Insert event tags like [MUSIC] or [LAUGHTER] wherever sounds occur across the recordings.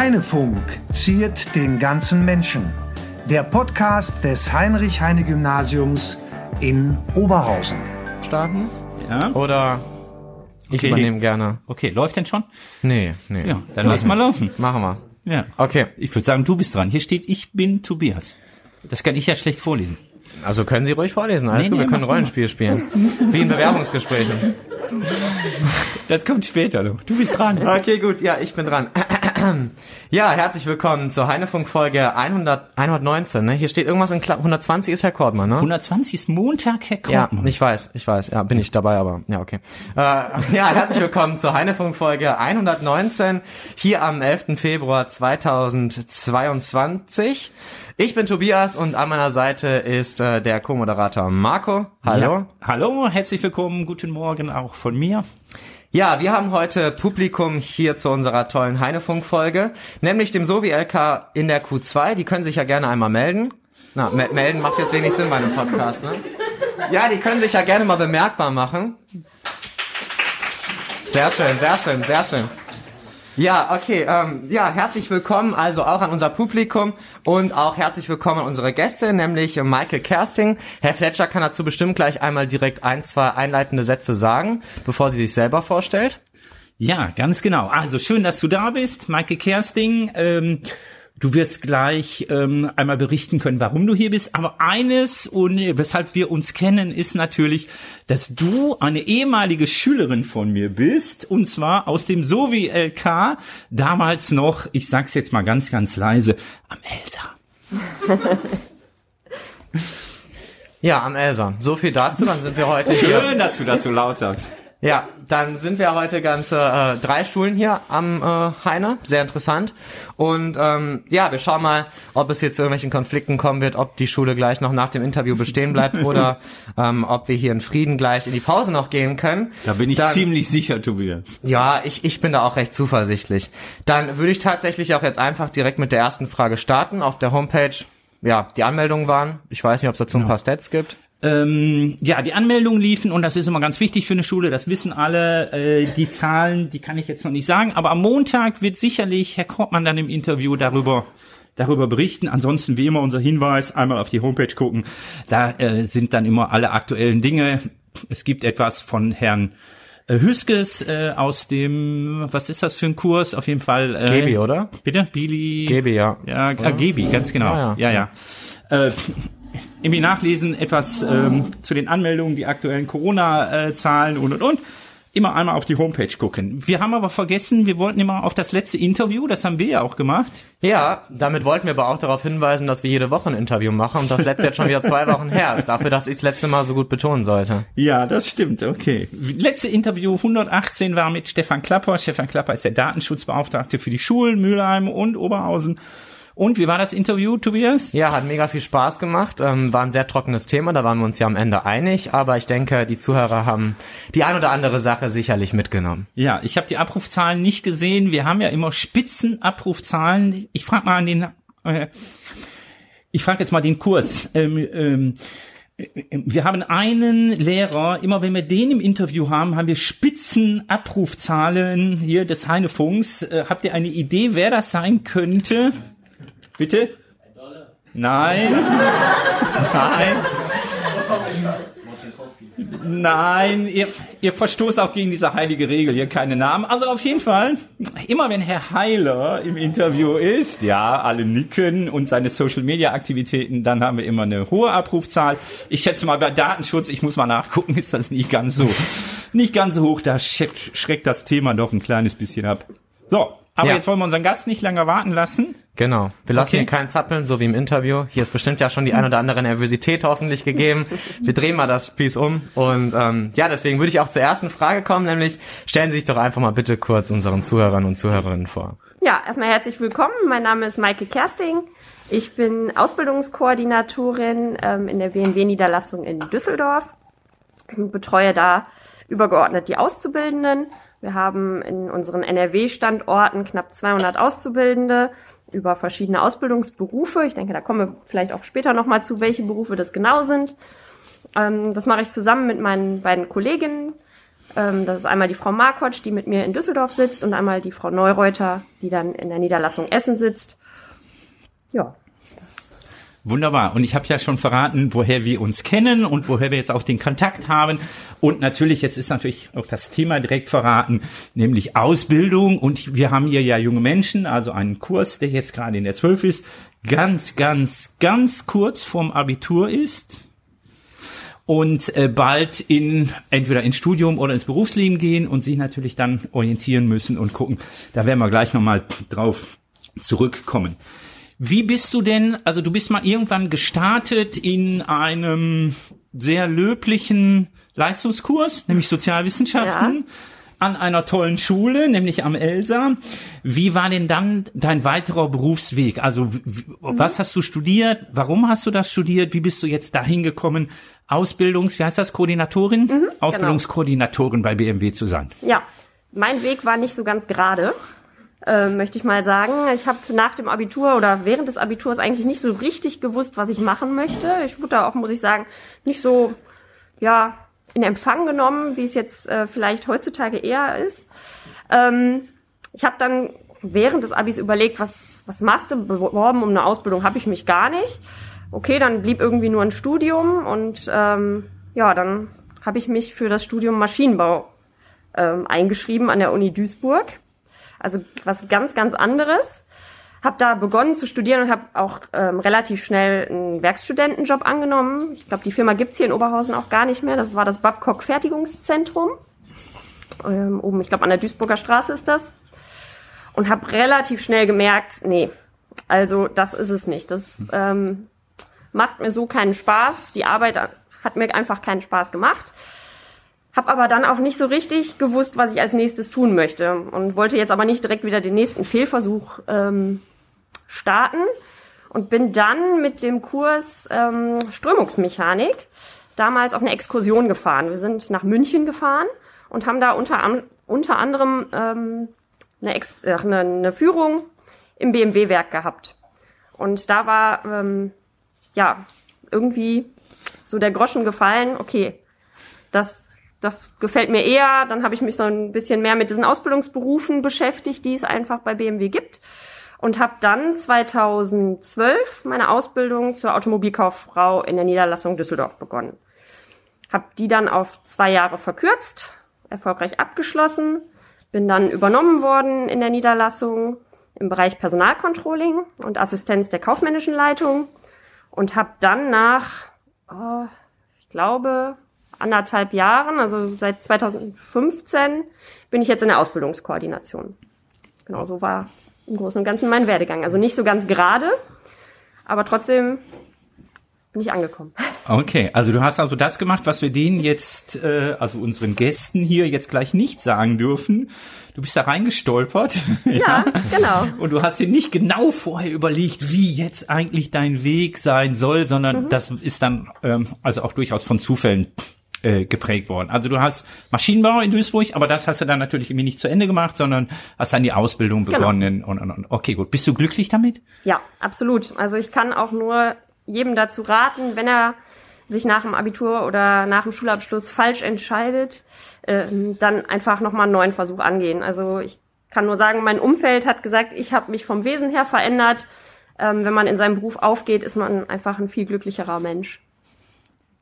Heinefunk ziert den ganzen Menschen. Der Podcast des Heinrich-Heine-Gymnasiums in Oberhausen. starten? Ja. Oder ich Okay. übernehme gerne. Okay, läuft denn schon? Nee, nee. Ja, dann lass mal laufen. Machen wir. Ja. Okay. Ich würde sagen, du bist dran. Hier steht, ich bin Tobias. Das kann ich ja schlecht vorlesen. Also können Sie ruhig vorlesen. Alles Nee, gut, nee, wir können Rollenspiel spielen. Wie in Bewerbungsgesprächen. Das kommt später noch. Du bist dran. Okay, gut. Ja, ich bin dran. [CLEARS THROAT] Ja, herzlich willkommen zur Heinefunk-Folge 100, 119. Ne? Hier steht irgendwas in Kla 120 ist Herr Kordmann, ne? 120 ist Montag, Herr Ja, Kortmann. ich weiß, ich weiß. Ja, bin ich dabei, aber ja, okay. Äh, [LAUGHS] ja, herzlich willkommen zur Heinefunk-Folge 119 hier am 11. Februar 2022. Ich bin Tobias und an meiner Seite ist äh, der Co-Moderator Marco. Hallo. Ja. Hallo, herzlich willkommen. Guten Morgen auch von mir. Ja, wir haben heute Publikum hier zu unserer tollen Heinefunk-Folge, nämlich dem Sovi-LK in der Q2. Die können sich ja gerne einmal melden. Na, me melden macht jetzt wenig Sinn bei einem Podcast, ne? Ja, die können sich ja gerne mal bemerkbar machen. Sehr schön, sehr schön, sehr schön. Ja, okay, ähm, ja, herzlich willkommen also auch an unser Publikum und auch herzlich willkommen an unsere Gäste, nämlich Michael Kersting. Herr Fletcher kann dazu bestimmt gleich einmal direkt ein, zwei einleitende Sätze sagen, bevor sie sich selber vorstellt. Ja, ganz genau. Also schön, dass du da bist, Maike Kersting. Ähm, du wirst gleich ähm, einmal berichten können, warum du hier bist. Aber eines und weshalb wir uns kennen, ist natürlich, dass du eine ehemalige Schülerin von mir bist. Und zwar aus dem Sovi LK. Damals noch, ich sag's jetzt mal ganz, ganz leise, am Elsa. [LAUGHS] Ja, am Elsa. So viel dazu, dann sind wir heute hier. Schön, dass du das so laut sagst. Ja, dann sind wir heute ganze äh, drei Schulen hier am äh, Heine. Sehr interessant. Und ähm, ja, wir schauen mal, ob es jetzt zu irgendwelchen Konflikten kommen wird, ob die Schule gleich noch nach dem Interview bestehen bleibt [LAUGHS] oder ähm, ob wir hier in Frieden gleich in die Pause noch gehen können. Da bin ich Dann- ziemlich sicher, Tobias. Ja, ich, ich bin da auch recht zuversichtlich. Dann würde ich tatsächlich auch jetzt einfach direkt mit der ersten Frage starten. Auf der Homepage, ja, die Anmeldungen waren. Ich weiß nicht, ob es dazu ein paar Stats gibt. Ähm, ja, die Anmeldungen liefen und das ist immer ganz wichtig für eine Schule, das wissen alle. Äh, die Zahlen, die kann ich jetzt noch nicht sagen, aber am Montag wird sicherlich Herr Kortmann dann im Interview darüber darüber berichten. Ansonsten wie immer unser Hinweis, einmal auf die Homepage gucken. Da äh, sind dann immer alle aktuellen Dinge. Es gibt etwas von Herrn äh, Hüskes äh, aus dem, was ist das für ein Kurs? Auf jeden Fall. Äh, Gebi, oder? Bitte? Bili? Gebi, ja. Ja, äh, Gebi, ganz genau. Ja, Ja, ja. Äh, irgendwie nachlesen, etwas ähm, zu den Anmeldungen, die aktuellen Corona-Zahlen und und und. Immer einmal auf die Homepage gucken. Wir haben aber vergessen, wir wollten immer auf das letzte Interview, das haben wir ja auch gemacht. Ja, damit wollten wir aber auch darauf hinweisen, dass wir jede Woche ein Interview machen und das letzte jetzt schon wieder zwei Wochen her ist, dafür, dass ich das letzte Mal so gut betonen sollte. Ja, das stimmt, okay. Letzte Interview 118 war mit Stefan Klapper. Stefan Klapper ist der Datenschutzbeauftragte für die Schulen Mülheim und Oberhausen. Und wie war das Interview, Tobias? Ja, hat mega viel Spaß gemacht, ähm, war ein sehr trockenes Thema, da waren wir uns ja am Ende einig, aber ich denke, die Zuhörer haben die ein oder andere Sache sicherlich mitgenommen. Ja, ich habe die Abrufzahlen nicht gesehen. Wir haben ja immer Spitzenabrufzahlen. Ich frage mal an den, äh, ich frage jetzt mal den Kurs. Ähm, ähm, äh, wir haben einen Lehrer, immer wenn wir den im Interview haben, haben wir Spitzenabrufzahlen hier des Heinefunks. Äh, habt ihr eine Idee, wer das sein könnte? Bitte? Nein. Nein. Nein, ihr, ihr verstoßt auch gegen diese heilige Regel, hier keine Namen. Also auf jeden Fall, immer wenn Herr Heiler im Interview ist, ja, alle nicken und seine Social Media Aktivitäten, dann haben wir immer eine hohe Abrufzahl. Ich schätze mal bei Datenschutz, ich muss mal nachgucken, ist das nicht ganz so, nicht ganz so hoch, da schreckt das Thema doch ein kleines bisschen ab. So, aber Ja. jetzt wollen wir unseren Gast nicht lange warten lassen. Genau. Wir lassen Okay. hier keinen zappeln, so wie im Interview. Hier ist bestimmt ja schon die ein oder andere Nervosität hoffentlich gegeben. [LAUGHS] Wir drehen mal das Spieß um. Und ähm, ja, deswegen würde ich auch zur ersten Frage kommen, nämlich stellen Sie sich doch einfach mal bitte kurz unseren Zuhörern und Zuhörerinnen vor. Ja, erstmal herzlich willkommen. Mein Name ist Maike Kersting. Ich bin Ausbildungskoordinatorin ähm, in der BMW-Niederlassung in Düsseldorf und betreue da übergeordnet die Auszubildenden. Wir haben in unseren NRW-Standorten knapp 200 Auszubildende über verschiedene Ausbildungsberufe. Ich denke, da kommen wir vielleicht auch später nochmal zu, welche Berufe das genau sind. Ähm, das mache ich zusammen mit meinen beiden Kolleginnen. Ähm, das ist einmal die Frau Markotsch, die mit mir in Düsseldorf sitzt und einmal die Frau Neureuter, die dann in der Niederlassung Essen sitzt. Ja. Wunderbar. Und ich habe ja schon verraten, woher wir uns kennen und woher wir jetzt auch den Kontakt haben. Und natürlich, jetzt ist natürlich auch das Thema direkt verraten, nämlich Ausbildung. Und wir haben hier ja junge Menschen, also einen Kurs, der jetzt gerade in der 12 ist, ganz, ganz, ganz kurz vorm Abitur ist und äh, bald in entweder ins Studium oder ins Berufsleben gehen und sich natürlich dann orientieren müssen und gucken. Da werden wir gleich nochmal drauf zurückkommen. Wie bist du denn, also du bist mal irgendwann gestartet in einem sehr löblichen Leistungskurs, nämlich Sozialwissenschaften. Ja. An einer tollen Schule, nämlich am Elsa. Wie war denn dann dein weiterer Berufsweg? Also was hast du studiert? Warum hast du das studiert? Wie bist du jetzt dahin gekommen, Ausbildungs, wie heißt das, Koordinatorin? Ausbildungskoordinatorin bei BMW zu sein. Ja, mein Weg war nicht so ganz gerade, äh, möchte ich mal sagen. Ich habe nach dem Abitur oder während des Abiturs eigentlich nicht so richtig gewusst, was ich machen möchte. Ich wurde da auch, muss ich sagen, nicht so, ja, in Empfang genommen, wie es jetzt äh, vielleicht heutzutage eher ist. Ähm, ich habe dann während des Abis überlegt, was, was machst du? Beworben um eine Ausbildung habe ich mich gar nicht. Okay, dann blieb irgendwie nur ein Studium und ähm, ja, dann habe ich mich für das Studium Maschinenbau ähm, eingeschrieben an der Uni Duisburg. Also was ganz, ganz anderes. Habe da begonnen zu studieren und habe auch ähm, relativ schnell einen Werkstudentenjob angenommen. Ich glaube, die Firma gibt's hier in Oberhausen auch gar nicht mehr. Das war das Babcock Fertigungszentrum. Ähm, oben, ich glaube, an der Duisburger Straße ist das. Und habe relativ schnell gemerkt, nee, also das ist es nicht. Das ähm, macht mir so keinen Spaß. Die Arbeit hat mir einfach keinen Spaß gemacht. Hab aber dann auch nicht so richtig gewusst, was ich als nächstes tun möchte und wollte jetzt aber nicht direkt wieder den nächsten Fehlversuch ähm, starten und bin dann mit dem Kurs ähm, Strömungsmechanik damals auf eine Exkursion gefahren. Wir sind nach München gefahren und haben da unter, unter anderem ähm, eine, Ex äh, eine, eine Führung im BMW-Werk gehabt. Und da war ähm, ja irgendwie so der Groschen gefallen, okay, das, das gefällt mir eher. Dann habe ich mich so ein bisschen mehr mit diesen Ausbildungsberufen beschäftigt, die es einfach bei BMW gibt. Und habe dann 2012 meine Ausbildung zur Automobilkauffrau in der Niederlassung Düsseldorf begonnen. Habe die dann auf zwei Jahre verkürzt, erfolgreich abgeschlossen, bin dann übernommen worden in der Niederlassung im Bereich Personalcontrolling und Assistenz der kaufmännischen Leitung und habe dann nach, oh, ich glaube, anderthalb Jahren, also seit 2015, bin ich jetzt in der Ausbildungskoordination. Genau, so war im Großen und Ganzen mein Werdegang. Also nicht so ganz gerade, aber trotzdem bin ich angekommen. Okay, also du hast also das gemacht, was wir denen jetzt, äh, also unseren Gästen hier jetzt gleich nicht sagen dürfen. Du bist da reingestolpert. [LAUGHS] Ja, genau. Und du hast dir nicht genau vorher überlegt, wie jetzt eigentlich dein Weg sein soll, sondern das ist dann ähm, also auch durchaus von Zufällen äh, geprägt worden. Also du hast Maschinenbau in Duisburg, aber das hast du dann natürlich irgendwie nicht zu Ende gemacht, sondern hast dann die Ausbildung begonnen und, und, und okay, gut. Bist du glücklich damit? Ja, absolut. Also ich kann auch nur jedem dazu raten, wenn er sich nach dem Abitur oder nach dem Schulabschluss falsch entscheidet, ähm, dann einfach nochmal einen neuen Versuch angehen. Also ich kann nur sagen, mein Umfeld hat gesagt, ich habe mich vom Wesen her verändert. Ähm, wenn man in seinem Beruf aufgeht, ist man einfach ein viel glücklicherer Mensch.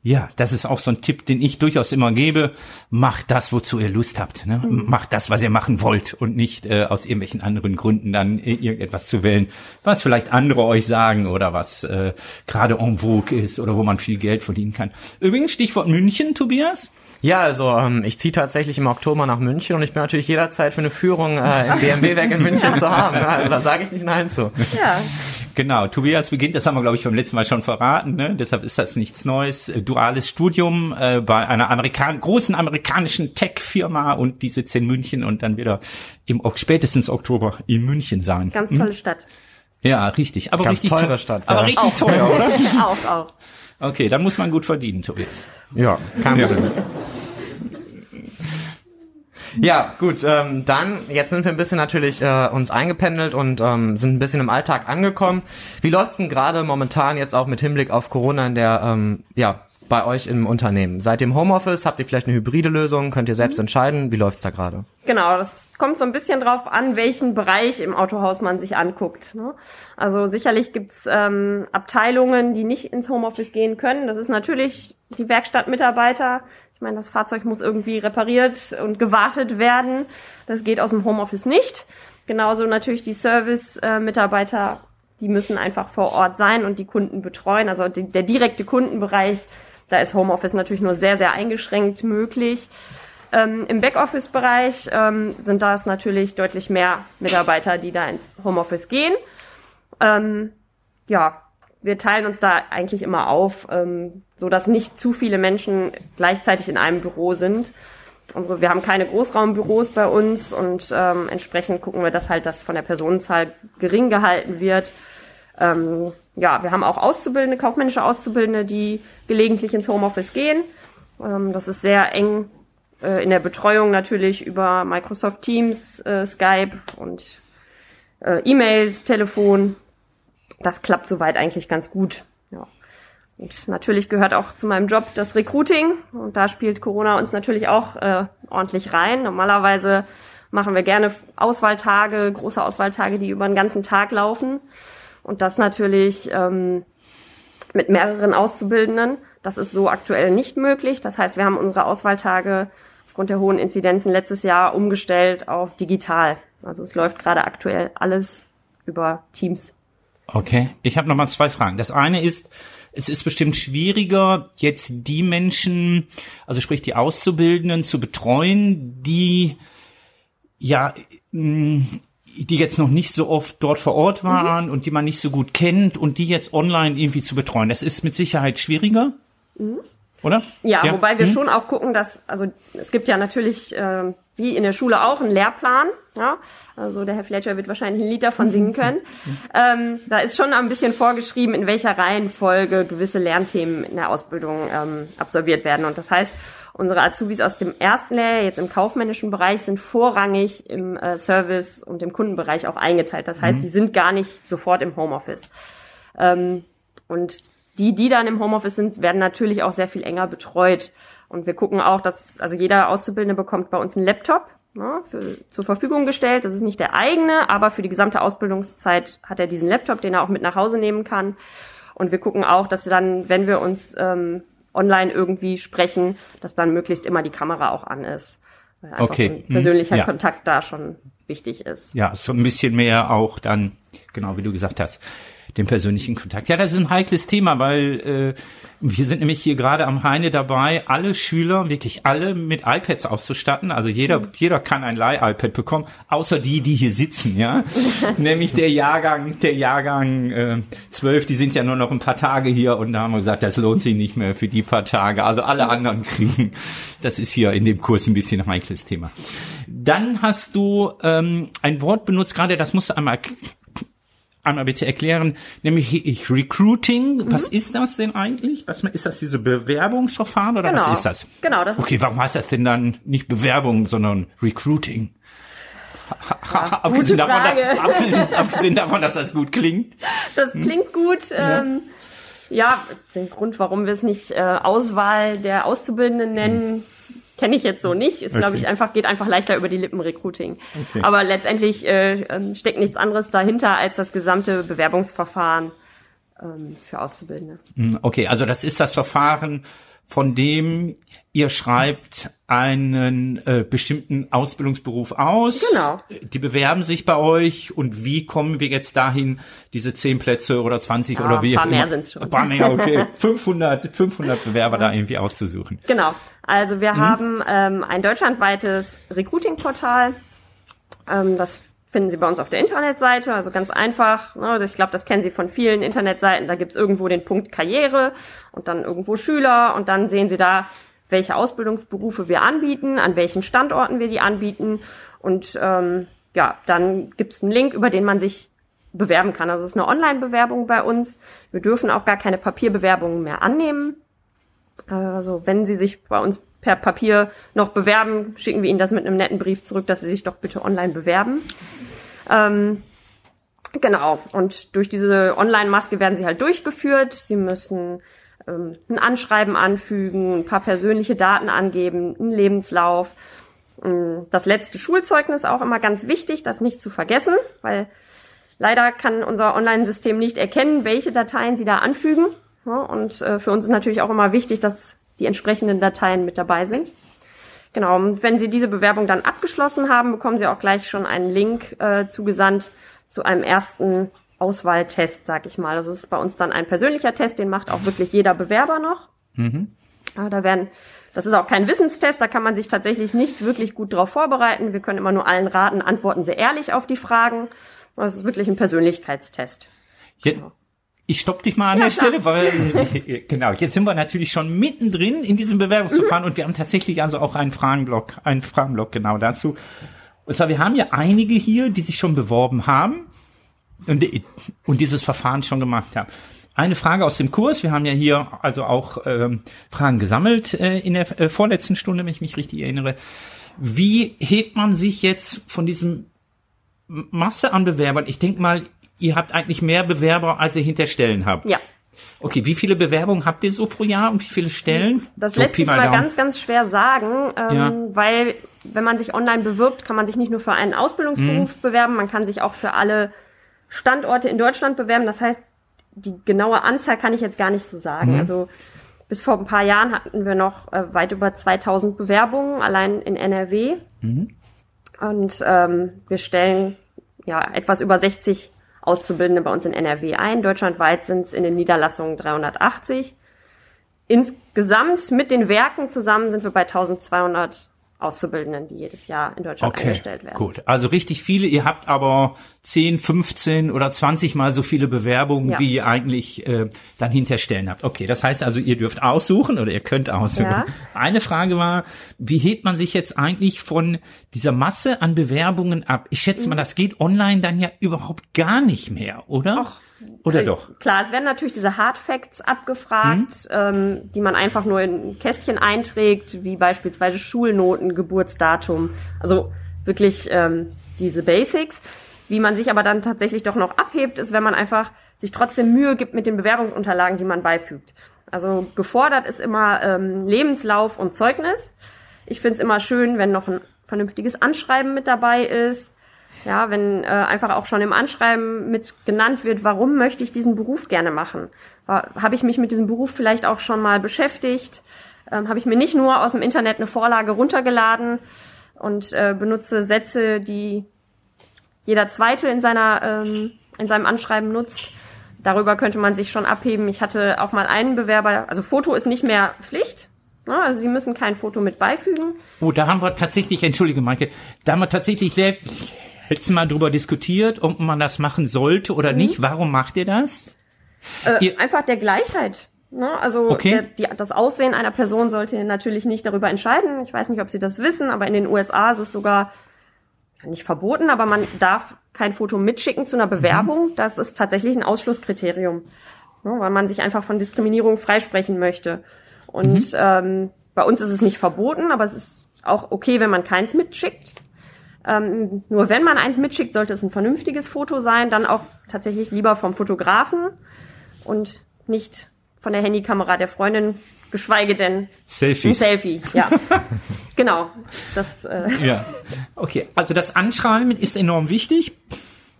Ja, das ist auch so ein Tipp, den ich durchaus immer gebe. Macht das, wozu ihr Lust habt. Ne? Macht das, was ihr machen wollt und nicht äh, aus irgendwelchen anderen Gründen dann äh, irgendetwas zu wählen, was vielleicht andere euch sagen oder was äh, gerade en vogue ist oder wo man viel Geld verdienen kann. Übrigens, Stichwort München, Tobias. Ja, also ähm, ich ziehe tatsächlich im Oktober nach München und ich bin natürlich jederzeit für eine Führung äh, im [LAUGHS] BMW-Werk in München zu haben. Ja, Also da sage ich nicht Nein zu. Ja, [LAUGHS] Genau, Tobias beginnt, das haben wir, glaube ich, beim letzten Mal schon verraten, ne? deshalb ist das nichts Neues. Äh, Duales Studium äh, bei einer Amerikan großen amerikanischen Tech-Firma und die sitzt in München und dann wieder im spätestens Oktober in München sein. ganz tolle Stadt. Ja, richtig. Aber Ganz richtig teure teuer. Stadt, Aber ja. richtig teuer, oder? [LAUGHS] auch, auch. Okay, dann muss man gut verdienen, Tobias. Ja, kein Problem. [LAUGHS] Ja, gut, ähm, dann, jetzt sind wir ein bisschen natürlich äh, uns eingependelt und ähm, sind ein bisschen im Alltag angekommen. Wie läuft's denn gerade momentan jetzt auch mit Hinblick auf Corona in der, ähm, ja, bei euch im Unternehmen? Seit dem Homeoffice habt ihr vielleicht eine hybride Lösung? Könnt ihr selbst Mhm. entscheiden? Wie läuft's da gerade? Genau, das kommt so ein bisschen drauf an, welchen Bereich im Autohaus man sich anguckt. Ne? Also sicherlich gibt's ähm, Abteilungen, die nicht ins Homeoffice gehen können. Das ist natürlich die Werkstattmitarbeiter. Ich meine, das Fahrzeug muss irgendwie repariert und gewartet werden. Das geht aus dem Homeoffice nicht. Genauso natürlich die Service-Mitarbeiter, die müssen einfach vor Ort sein und die Kunden betreuen. Also die, der direkte Kundenbereich, da ist Homeoffice natürlich nur sehr, sehr eingeschränkt möglich. Ähm, Im Backoffice-Bereich ähm, sind das natürlich deutlich mehr Mitarbeiter, die da ins Homeoffice gehen. Ähm, ja, wir teilen uns da eigentlich immer auf, ähm, so dass nicht zu viele Menschen gleichzeitig in einem Büro sind. Unsere, wir haben keine Großraumbüros bei uns und ähm, entsprechend gucken wir, dass halt das von der Personenzahl gering gehalten wird. Ähm, ja, wir haben auch Auszubildende, kaufmännische Auszubildende, die gelegentlich ins Homeoffice gehen. Ähm, das ist sehr eng äh, in der Betreuung natürlich über Microsoft Teams, äh, Skype und äh, E-Mails, Telefon. Das klappt soweit eigentlich ganz gut. Ja. Und natürlich gehört auch zu meinem Job das Recruiting. Und da spielt Corona uns natürlich auch äh, ordentlich rein. Normalerweise machen wir gerne Auswahltage, große Auswahltage, die über den ganzen Tag laufen. Und das natürlich ähm, mit mehreren Auszubildenden. Das ist so aktuell nicht möglich. Das heißt, wir haben unsere Auswahltage aufgrund der hohen Inzidenzen letztes Jahr umgestellt auf digital. Also es läuft gerade aktuell alles über Teams. Okay, ich habe noch mal zwei Fragen. Das eine ist, es ist bestimmt schwieriger, jetzt die Menschen, also sprich die Auszubildenden zu betreuen, die ja, mh, die jetzt noch nicht so oft dort vor Ort waren Mhm. und die man nicht so gut kennt und die jetzt online irgendwie zu betreuen. Das ist mit Sicherheit schwieriger, oder? Mhm. Ja, wobei wir schon auch gucken, dass, also es gibt ja natürlich, äh, wie in der Schule auch, einen Lehrplan. Ja? Also der Herr Fletcher wird wahrscheinlich ein Lied davon singen können. [LAUGHS] ähm, da ist schon ein bisschen vorgeschrieben, in welcher Reihenfolge gewisse Lernthemen in der Ausbildung ähm, absolviert werden. Und das heißt, unsere Azubis aus dem ersten Lehrjahr, jetzt im kaufmännischen Bereich, sind vorrangig im äh, Service und im Kundenbereich auch eingeteilt. Das heißt, die sind gar nicht sofort im Homeoffice. Ähm, und die, die dann im Homeoffice sind, werden natürlich auch sehr viel enger betreut. Und wir gucken auch, dass, also jeder Auszubildende bekommt bei uns einen Laptop ne, für, zur Verfügung gestellt. Das ist nicht der eigene, aber für die gesamte Ausbildungszeit hat er diesen Laptop, den er auch mit nach Hause nehmen kann. Und wir gucken auch, dass wir dann, wenn wir uns ähm, online irgendwie sprechen, dass dann möglichst immer die Kamera auch an ist. Weil einfach Okay. so ein persönlicher Ja. Kontakt da schon wichtig ist. Ja, so ein bisschen mehr auch dann, genau wie du gesagt hast, den persönlichen Kontakt. Ja, das ist ein heikles Thema, weil äh, wir sind nämlich hier gerade am Heine dabei, alle Schüler, wirklich alle mit iPads auszustatten. Also jeder, jeder kann ein Leih-iPad bekommen, außer die, die hier sitzen, ja. [LAUGHS] nämlich der Jahrgang, der Jahrgang äh, 12, die sind ja nur noch ein paar Tage hier und da haben wir gesagt, das lohnt sich nicht mehr für die paar Tage. Also alle anderen kriegen. Das ist hier in dem Kurs ein bisschen ein heikles Thema. Dann hast du ähm, ein Wort benutzt, gerade das musst du einmal einmal bitte erklären, nämlich ich- Recruiting. Was ist das denn eigentlich? Was ist das, diese Bewerbungsverfahren oder Genau. was ist das? Genau, das Okay, warum heißt das denn dann nicht Bewerbung, sondern Recruiting? abgesehen, davon, Frage. dass, abgesehen, abgesehen davon, dass das gut klingt. Das klingt gut. Ähm, ja, den Grund, warum wir es nicht äh, Auswahl der Auszubildenden nennen, kenne ich jetzt so nicht. Ist, glaube Okay. ich, einfach, geht einfach leichter über die Lippen Recruiting. Aber letztendlich äh, ähm, steckt nichts anderes dahinter als das gesamte Bewerbungsverfahren ähm, für Auszubildende. Hm, Okay, also das ist das Verfahren, von dem ihr schreibt einen äh, bestimmten Ausbildungsberuf aus. Genau. Die bewerben sich bei euch und wie kommen wir jetzt dahin, diese 10 Plätze oder 20 Ja, oder wie ein paar mehr sind's schon. Ein paar mehr, okay. [LAUGHS] 500, 500 Bewerber da irgendwie auszusuchen. Genau. Also wir haben ähm, ein deutschlandweites Recruiting-Portal. Ähm, das finden Sie bei uns auf der Internetseite, also ganz einfach. Ne? Ich glaube, das kennen Sie von vielen Internetseiten. Da gibt's irgendwo den Punkt Karriere und dann irgendwo Schüler und dann sehen Sie da, welche Ausbildungsberufe wir anbieten, an welchen Standorten wir die anbieten. Und ähm, ja, dann gibt's einen Link, über den man sich bewerben kann. Also es ist eine Online-Bewerbung bei uns. Wir dürfen auch gar keine Papierbewerbungen mehr annehmen. Also wenn Sie sich bei uns per Papier noch bewerben, schicken wir Ihnen das mit einem netten Brief zurück, dass Sie sich doch bitte online bewerben. Ähm, genau. Und durch diese Online-Maske werden Sie halt durchgeführt. Sie müssen ähm, ein Anschreiben anfügen, ein paar persönliche Daten angeben, einen Lebenslauf. Ähm, Das letzte Schulzeugnis auch immer ganz wichtig, das nicht zu vergessen, weil leider kann unser Online-System nicht erkennen, welche Dateien Sie da anfügen. Und äh, für uns ist natürlich auch immer wichtig, dass die entsprechenden Dateien mit dabei sind. Genau, und wenn Sie diese Bewerbung dann abgeschlossen haben, bekommen Sie auch gleich schon einen Link äh, zugesandt zu einem ersten Auswahltest, sag ich mal. Das ist bei uns dann ein persönlicher Test, den macht auch wirklich jeder Bewerber noch. Ja, da werden, das ist auch kein Wissenstest, da kann man sich tatsächlich nicht wirklich gut drauf vorbereiten. Wir können immer nur allen raten, antworten Sie ehrlich auf die Fragen. Das ist wirklich ein Persönlichkeitstest. Je- Ich stopp dich mal an Ja, der. Stelle, weil [LAUGHS] genau, jetzt sind wir natürlich schon mittendrin in diesem Bewerbungsverfahren und wir haben tatsächlich also auch einen Fragenblock, einen Fragenblock genau dazu. Und zwar, wir haben ja einige hier, die sich schon beworben haben und, und dieses Verfahren schon gemacht haben. Eine Frage aus dem Kurs. Wir haben ja hier also auch ähm, Fragen gesammelt äh, in der äh, vorletzten Stunde, wenn ich mich richtig erinnere. Wie hebt man sich jetzt von diesem Masse an Bewerbern? Ich denke mal, ihr habt eigentlich mehr Bewerber, als ihr hinter Stellen habt. Ja. Okay, wie viele Bewerbungen habt ihr so pro Jahr und wie viele Stellen? Das so lässt Pi sich mal Daumen. ganz, ganz schwer sagen, ähm, Ja. weil wenn man sich online bewirbt, kann man sich nicht nur für einen Ausbildungsberuf Mhm. bewerben, man kann sich auch für alle Standorte in Deutschland bewerben. Das heißt, die genaue Anzahl kann ich jetzt gar nicht so sagen. Mhm. Also bis vor ein paar Jahren hatten wir noch äh, weit über 2000 Bewerbungen allein in NRW. Mhm. Und ähm, wir stellen ja etwas über 60 Auszubildende bei uns in NRW ein. Deutschlandweit sind es in den Niederlassungen 380. Insgesamt mit den Werken zusammen sind wir bei 1200 Auszubildenden, die jedes Jahr in Deutschland Okay, eingestellt werden. gut. Also richtig viele. Ihr habt aber 10, 15 oder 20 mal so viele Bewerbungen, Ja. wie ihr eigentlich äh, dann hinterstellen habt. Okay, das heißt also, ihr dürft aussuchen oder ihr könnt aussuchen. Ja. Eine Frage war, wie hebt man sich jetzt eigentlich von dieser Masse an Bewerbungen ab? Ich schätze Mhm. mal, das geht online dann ja überhaupt gar nicht mehr, oder? Oder doch? Äh, Klar, es werden natürlich diese Hard Facts abgefragt, ähm, die man einfach nur in ein Kästchen einträgt, wie beispielsweise Schulnoten, Geburtsdatum. Also wirklich ähm, diese Basics. Wie man sich aber dann tatsächlich doch noch abhebt, ist, wenn man einfach sich trotzdem Mühe gibt mit den Bewerbungsunterlagen, die man beifügt. Also gefordert ist immer ähm, Lebenslauf und Zeugnis. Ich finde es immer schön, wenn noch ein vernünftiges Anschreiben mit dabei ist. Ja, wenn äh, einfach auch schon im Anschreiben mit genannt wird, warum möchte ich diesen Beruf gerne machen? Habe ich mich mit diesem Beruf vielleicht auch schon mal beschäftigt? Ähm, Habe ich mir nicht nur aus dem Internet eine Vorlage runtergeladen und äh, benutze Sätze, die jeder Zweite in seiner ähm, in seinem Anschreiben nutzt? Darüber könnte man sich schon abheben. Ich hatte auch mal einen Bewerber, also Foto ist nicht mehr Pflicht. Ne? Also Sie müssen kein Foto mit beifügen. Oh, da haben wir tatsächlich, entschuldige Maike, da haben wir tatsächlich letztes Mal drüber diskutiert, ob man das machen sollte oder nicht. Warum macht ihr das? Äh, Ihr- einfach der Gleichheit. Ne? Also Okay. der, die, das Aussehen einer Person sollte natürlich nicht darüber entscheiden. Ich weiß nicht, ob Sie das wissen, aber in den USA ist es sogar nicht verboten, aber man darf kein Foto mitschicken zu einer Mhm. Bewerbung. Das ist tatsächlich ein Ausschlusskriterium, ne? weil man sich einfach von Diskriminierung freisprechen möchte. Und Mhm. ähm, bei uns ist es nicht verboten, aber es ist auch okay, wenn man keins mitschickt. Ähm, nur wenn man eins mitschickt, sollte es ein vernünftiges Foto sein, dann auch tatsächlich lieber vom Fotografen und nicht von der Handykamera der Freundin, geschweige denn ein Selfies. Selfie. Ja, [LAUGHS] genau. Das, äh, Ja. Okay, also das Anschreiben ist enorm wichtig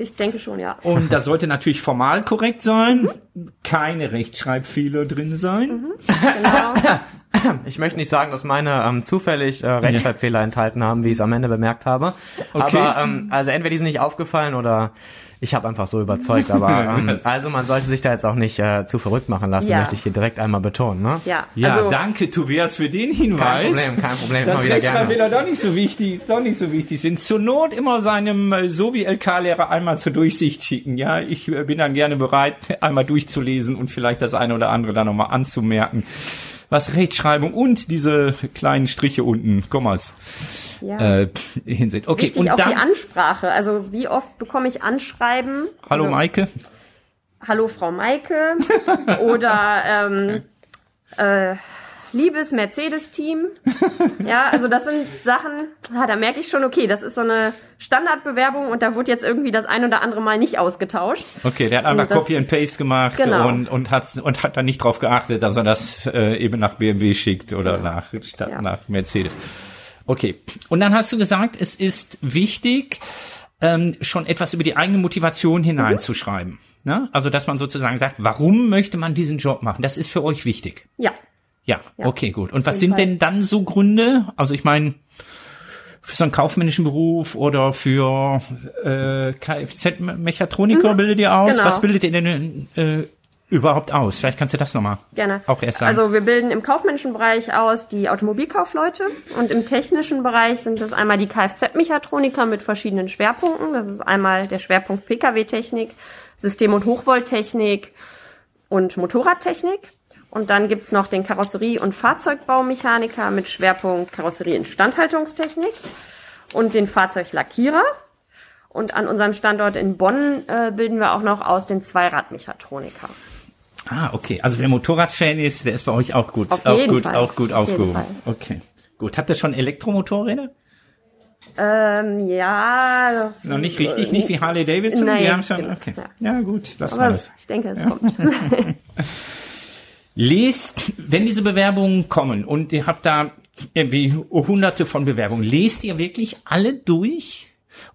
ich denke schon, ja. und das [LAUGHS] sollte natürlich formal korrekt sein. Keine Rechtschreibfehler drin sein. Genau. [LAUGHS] [CLEARS THROAT] Ich möchte nicht sagen, dass meine ähm, zufällig äh, Rechtschreibfehler enthalten haben, wie ich es am Ende bemerkt habe. Okay. Aber ähm, also entweder die sind nicht aufgefallen oder ich habe einfach so überzeugt. Aber [LAUGHS] ähm, also man sollte sich da jetzt auch nicht äh, zu verrückt machen lassen, Ja. möchte ich hier direkt einmal betonen. Ne? Ja, Ja, also, danke Tobias für den Kein Hinweis. Problem, kein Problem. Dass. Rechtschreibfehler doch nicht so wichtig, doch nicht so wichtig sind. Zur Not immer seinem äh, so wie LK-Lehrer einmal zur Durchsicht schicken. Ja, ich äh, bin dann gerne bereit, einmal durchzulesen und vielleicht das eine oder andere dann nochmal anzumerken. Was Rechtschreibung und diese kleinen Striche unten, Kommas, ja. äh, hin sind. Okay, Wichtig und auch die dann, Ansprache. Also wie oft bekomme ich Anschreiben? hallo also, Maike. Hallo Frau Maike [LAUGHS] oder ähm, äh, liebes Mercedes-Team. ja, also das sind Sachen, ja, da merke ich schon, okay, das ist so eine Standardbewerbung und da wurde jetzt irgendwie das ein oder andere Mal nicht ausgetauscht. Okay, der hat einfach Copy and Paste gemacht Genau. und, und, hat, und hat dann nicht drauf geachtet, dass er das äh, eben nach BMW schickt oder nach, statt Ja. nach Mercedes. Okay, und dann hast du gesagt, es ist wichtig, ähm, schon etwas über die eigene Motivation hineinzuschreiben. Ne? Also, dass man sozusagen sagt, warum möchte man diesen Job machen? Das ist für euch wichtig. Ja, Ja, okay, gut. Und was sind Fall. denn dann so Gründe? Also ich meine, für so einen kaufmännischen Beruf oder für äh, Kfz-Mechatroniker bildet ihr aus? genau. Was bildet ihr denn äh, überhaupt aus? Vielleicht kannst du das nochmal gerne. auch erst sagen. Also wir bilden im kaufmännischen Bereich aus die Automobilkaufleute und im technischen Bereich sind es einmal die Kfz-Mechatroniker mit verschiedenen Schwerpunkten. Das ist einmal der Schwerpunkt Pkw-Technik, System- und Hochvolttechnik und Motorradtechnik. Und dann gibt's noch den Karosserie- und Fahrzeugbaumechaniker mit Schwerpunkt Karosserie-Instandhaltungstechnik und den Fahrzeuglackierer. Und an unserem Standort in Bonn äh, bilden wir auch noch aus den Zweiradmechatroniker. ah, okay. Also wer Motorradfan ist, der ist bei euch auch gut, Auf auch gut, Fall. auch gut Auf aufgehoben. Fall. Okay. Gut. Habt ihr schon Elektromotorräder? Ähm, ja, das, Noch nicht richtig, nicht wie Harley Davidson? Nein, Die haben schon, genau, okay. ja. Ja, gut, lass aber mal das. ich denke, es kommt. [LAUGHS] [LAUGHS] Lest, wenn diese Bewerbungen kommen und ihr habt da irgendwie hunderte von Bewerbungen, lest ihr wirklich alle durch?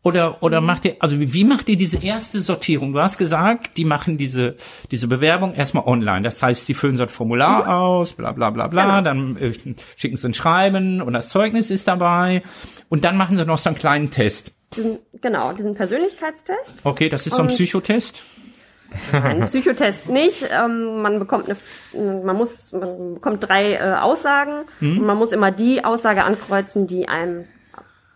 Oder, oder Mhm. macht ihr, also wie, wie macht ihr diese erste Sortierung? Du hast gesagt, die machen diese, diese Bewerbung erstmal online. Das heißt, die füllen so ein Formular aus, bla, bla, bla, bla. Genau. dann äh, schicken sie ein Schreiben und das Zeugnis ist dabei. Und dann machen sie noch so einen kleinen Test. diesen, genau, diesen Persönlichkeitstest. Okay, das ist so ein Und- Psychotest. Ein Psychotest nicht. Ähm, man bekommt eine, man muss, man bekommt drei äh, Aussagen Mhm. und man muss immer die Aussage ankreuzen, die einem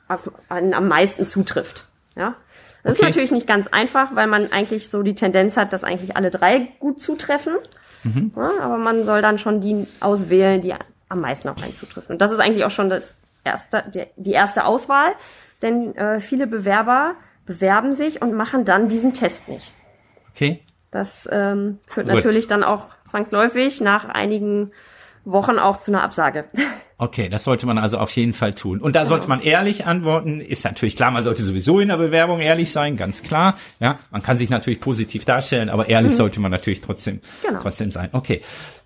auf, an, am meisten zutrifft. Ja. Das Okay. ist natürlich nicht ganz einfach, weil man eigentlich so die Tendenz hat, dass eigentlich alle drei gut zutreffen. Mhm. Ja, aber man soll dann schon die auswählen, die am meisten auf einen zutreffen. Und das ist eigentlich auch schon das erste, die erste Auswahl, denn äh, viele Bewerber bewerben sich und machen dann diesen Test nicht. Okay. Das ähm, führt Gut. natürlich dann auch zwangsläufig nach einigen Wochen auch zu einer Absage. [LAUGHS] Okay, das sollte man also auf jeden Fall tun. Und da sollte man ehrlich antworten. Ist natürlich klar, man sollte sowieso in der Bewerbung ehrlich sein, ganz klar. Ja, man kann sich natürlich positiv darstellen, aber ehrlich sollte man natürlich trotzdem, Genau. trotzdem sein. Okay.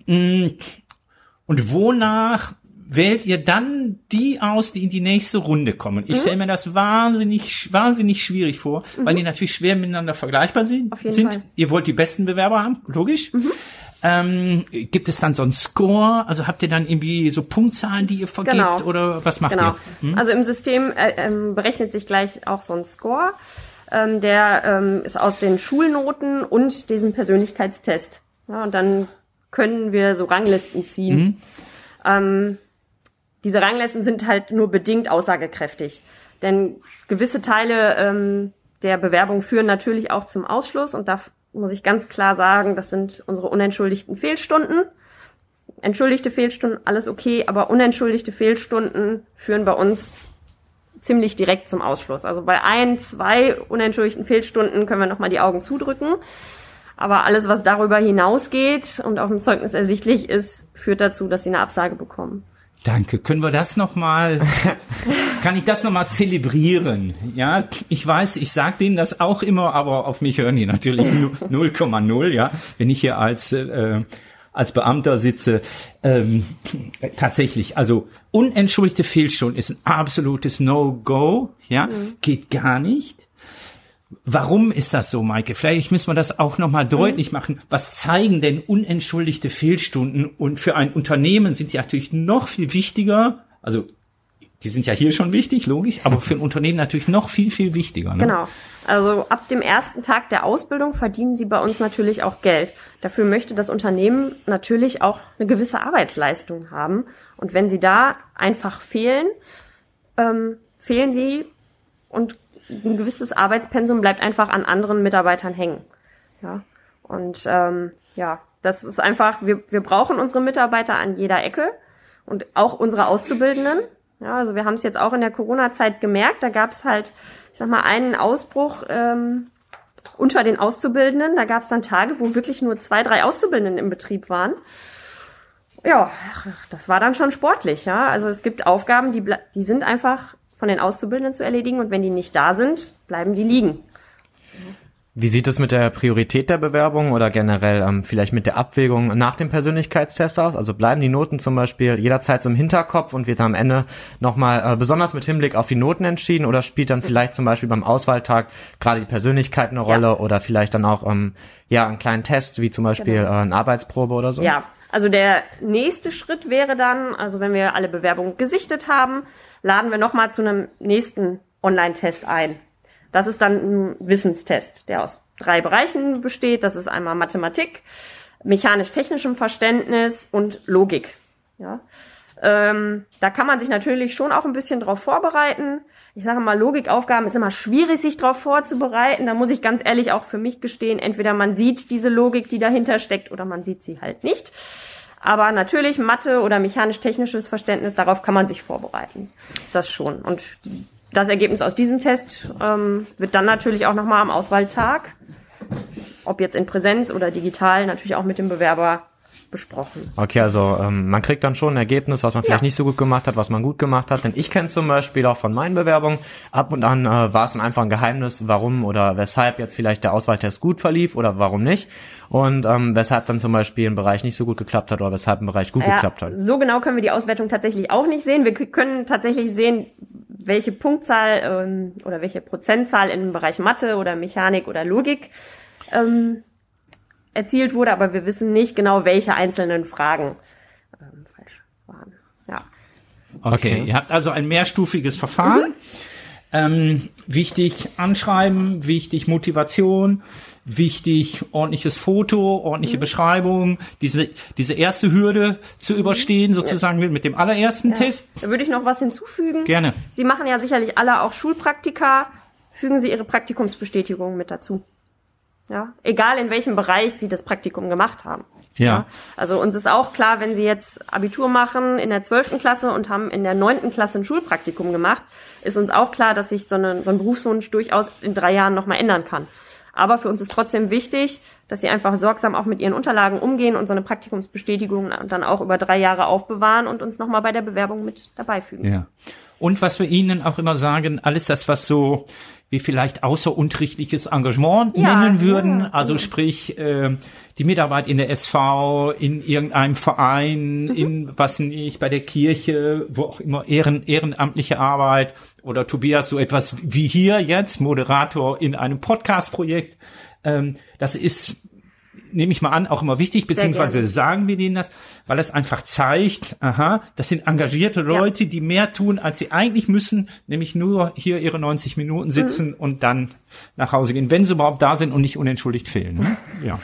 Mm, Und wonach wählt ihr dann die aus, die in die nächste Runde kommen? Ich stelle mir das wahnsinnig, wahnsinnig schwierig vor, weil die natürlich schwer miteinander vergleichbar sind. Auf jeden sind. Fall. Mhm. Ihr wollt die besten Bewerber haben, logisch. Ähm, gibt es dann so einen Score? Also habt ihr dann irgendwie so Punktzahlen, die ihr vergebt Genau. oder was macht Genau. ihr? Also im System äh, ähm, berechnet sich gleich auch so ein Score. Ähm, der ähm, ist aus den Schulnoten und diesem Persönlichkeitstest. Ja, und dann können wir so Ranglisten ziehen. Ähm, diese Ranglisten sind halt nur bedingt aussagekräftig. Denn gewisse Teile ähm, der Bewerbung führen natürlich auch zum Ausschluss. Und da muss ich ganz klar sagen, das sind unsere unentschuldigten Fehlstunden. Entschuldigte Fehlstunden, alles okay, aber unentschuldigte Fehlstunden führen bei uns ziemlich direkt zum Ausschluss. Also bei ein, zwei unentschuldigten Fehlstunden können wir nochmal die Augen zudrücken. Aber alles, was darüber hinausgeht und auf dem Zeugnis ersichtlich ist, führt dazu, dass sie eine Absage bekommen. Danke. Können wir das nochmal, [LAUGHS] kann ich das nochmal zelebrieren? Ja, ich weiß, ich sage denen das auch immer, aber auf mich hören die natürlich nu- [LAUGHS] 0,0, ja. Wenn ich hier als, äh, als Beamter sitze, ähm, tatsächlich, also unentschuldigte Fehlstunden ist ein absolutes No-Go, ja, geht gar nicht. Warum ist das so, Maike? Vielleicht müssen wir das auch nochmal deutlich machen. Was zeigen denn unentschuldigte Fehlstunden? Und für ein Unternehmen sind die natürlich noch viel wichtiger. Also, die sind ja hier schon wichtig, logisch, aber für ein Unternehmen natürlich noch viel, viel wichtiger. Ne? Genau. Also ab dem ersten Tag der Ausbildung verdienen sie bei uns natürlich auch Geld. Dafür möchte das Unternehmen natürlich auch eine gewisse Arbeitsleistung haben. Und wenn sie da einfach fehlen, ähm, fehlen sie und ein gewisses Arbeitspensum bleibt einfach an anderen Mitarbeitern hängen. Ja. Und ähm, ja, das ist einfach, wir, wir brauchen unsere Mitarbeiter an jeder Ecke und auch unsere Auszubildenden. Ja, also wir haben es jetzt auch in der Corona-Zeit gemerkt, da gab es halt, ich sag mal, einen Ausbruch ähm, unter den Auszubildenden. Da gab es dann Tage, wo wirklich nur zwei, drei Auszubildenden im Betrieb waren. ja, das war dann schon sportlich, ja. Also es gibt Aufgaben, die, die sind einfach von den Auszubildenden zu erledigen und wenn die nicht da sind, bleiben die liegen. Wie sieht es mit der Priorität der Bewerbung oder generell ähm, vielleicht mit der Abwägung nach dem Persönlichkeitstest aus? Also bleiben die Noten zum Beispiel jederzeit so im Hinterkopf und wird am Ende nochmal äh, besonders mit Hinblick auf die Noten entschieden oder spielt dann vielleicht zum Beispiel beim Auswahltag gerade die Persönlichkeit eine Rolle ja. oder vielleicht dann auch ähm, ja einen kleinen Test wie zum Beispiel genau. äh, eine Arbeitsprobe oder so? Ja, also der nächste Schritt wäre dann, also wenn wir alle Bewerbungen gesichtet haben, laden wir nochmal zu einem nächsten Online-Test ein. Das ist dann ein Wissenstest, der aus drei Bereichen besteht. Das ist einmal Mathematik, mechanisch-technischem Verständnis und Logik. Ja. Ähm, da kann man sich natürlich schon auch ein bisschen drauf vorbereiten. Ich sage mal, Logikaufgaben ist immer schwierig, sich darauf vorzubereiten. Da muss ich ganz ehrlich auch für mich gestehen, entweder man sieht diese Logik, die dahinter steckt, oder man sieht sie halt nicht. Aber natürlich Mathe oder mechanisch-technisches Verständnis, darauf kann man sich vorbereiten. Das schon. Und das Ergebnis aus diesem Test ähm, wird dann natürlich auch nochmal am Auswahltag, ob jetzt in Präsenz oder digital, natürlich auch mit dem Bewerber besprochen. Okay, also ähm, man kriegt dann schon ein Ergebnis, was man vielleicht ja. nicht so gut gemacht hat, was man gut gemacht hat. Denn ich kenne zum Beispiel auch von meinen Bewerbungen, ab und an äh, war es dann einfach ein Geheimnis, warum oder weshalb jetzt vielleicht der Auswahltest gut verlief oder warum nicht. Und ähm, weshalb dann zum Beispiel ein Bereich nicht so gut geklappt hat oder weshalb ein Bereich gut ja, geklappt hat. So genau können wir die Auswertung tatsächlich auch nicht sehen. Wir können tatsächlich sehen, welche Punktzahl ähm, oder welche Prozentzahl im Bereich Mathe oder Mechanik oder Logik ähm, erzielt wurde, aber wir wissen nicht genau, welche einzelnen Fragen ähm, falsch waren. Ja. Okay. okay, ihr habt also ein mehrstufiges Verfahren. Mhm. Ähm, wichtig Anschreiben, wichtig Motivation, wichtig ordentliches Foto, ordentliche mhm. Beschreibung, diese, diese erste Hürde zu überstehen, sozusagen ja. mit dem allerersten ja. Test. Da würde ich noch was hinzufügen. Gerne. Sie machen ja sicherlich alle auch Schulpraktika. Fügen Sie Ihre Praktikumsbestätigung mit dazu. Ja, egal in welchem Bereich sie das Praktikum gemacht haben. Ja. ja. Also uns ist auch klar, wenn sie jetzt Abitur machen in der zwölften Klasse und haben in der neunten Klasse ein Schulpraktikum gemacht, ist uns auch klar, dass sich so, eine, so ein Berufswunsch durchaus in drei Jahren nochmal ändern kann. Aber für uns ist trotzdem wichtig, dass sie einfach sorgsam auch mit ihren Unterlagen umgehen und so eine Praktikumsbestätigung dann auch über drei Jahre aufbewahren und uns nochmal bei der Bewerbung mit dabei fügen. Ja. Und was wir Ihnen auch immer sagen, alles das, was so wie vielleicht außerunterrichtliches Engagement ja, nennen würden. Ja, also sprich, äh, die Mitarbeit in der SV, in irgendeinem Verein, mhm. in was nicht, bei der Kirche, wo auch immer ehren, ehrenamtliche Arbeit oder Tobias so etwas wie hier jetzt, Moderator in einem Podcast-Projekt. Ähm, das ist nehme ich mal an, auch immer wichtig, beziehungsweise sagen wir denen das, weil es einfach zeigt, aha, das sind engagierte Leute, ja. die mehr tun, als sie eigentlich müssen, nämlich nur hier ihre 90 Minuten mhm. sitzen mhm. und dann nach Hause gehen, wenn sie überhaupt da sind und nicht unentschuldigt fehlen. Ne? [LAUGHS] Ja.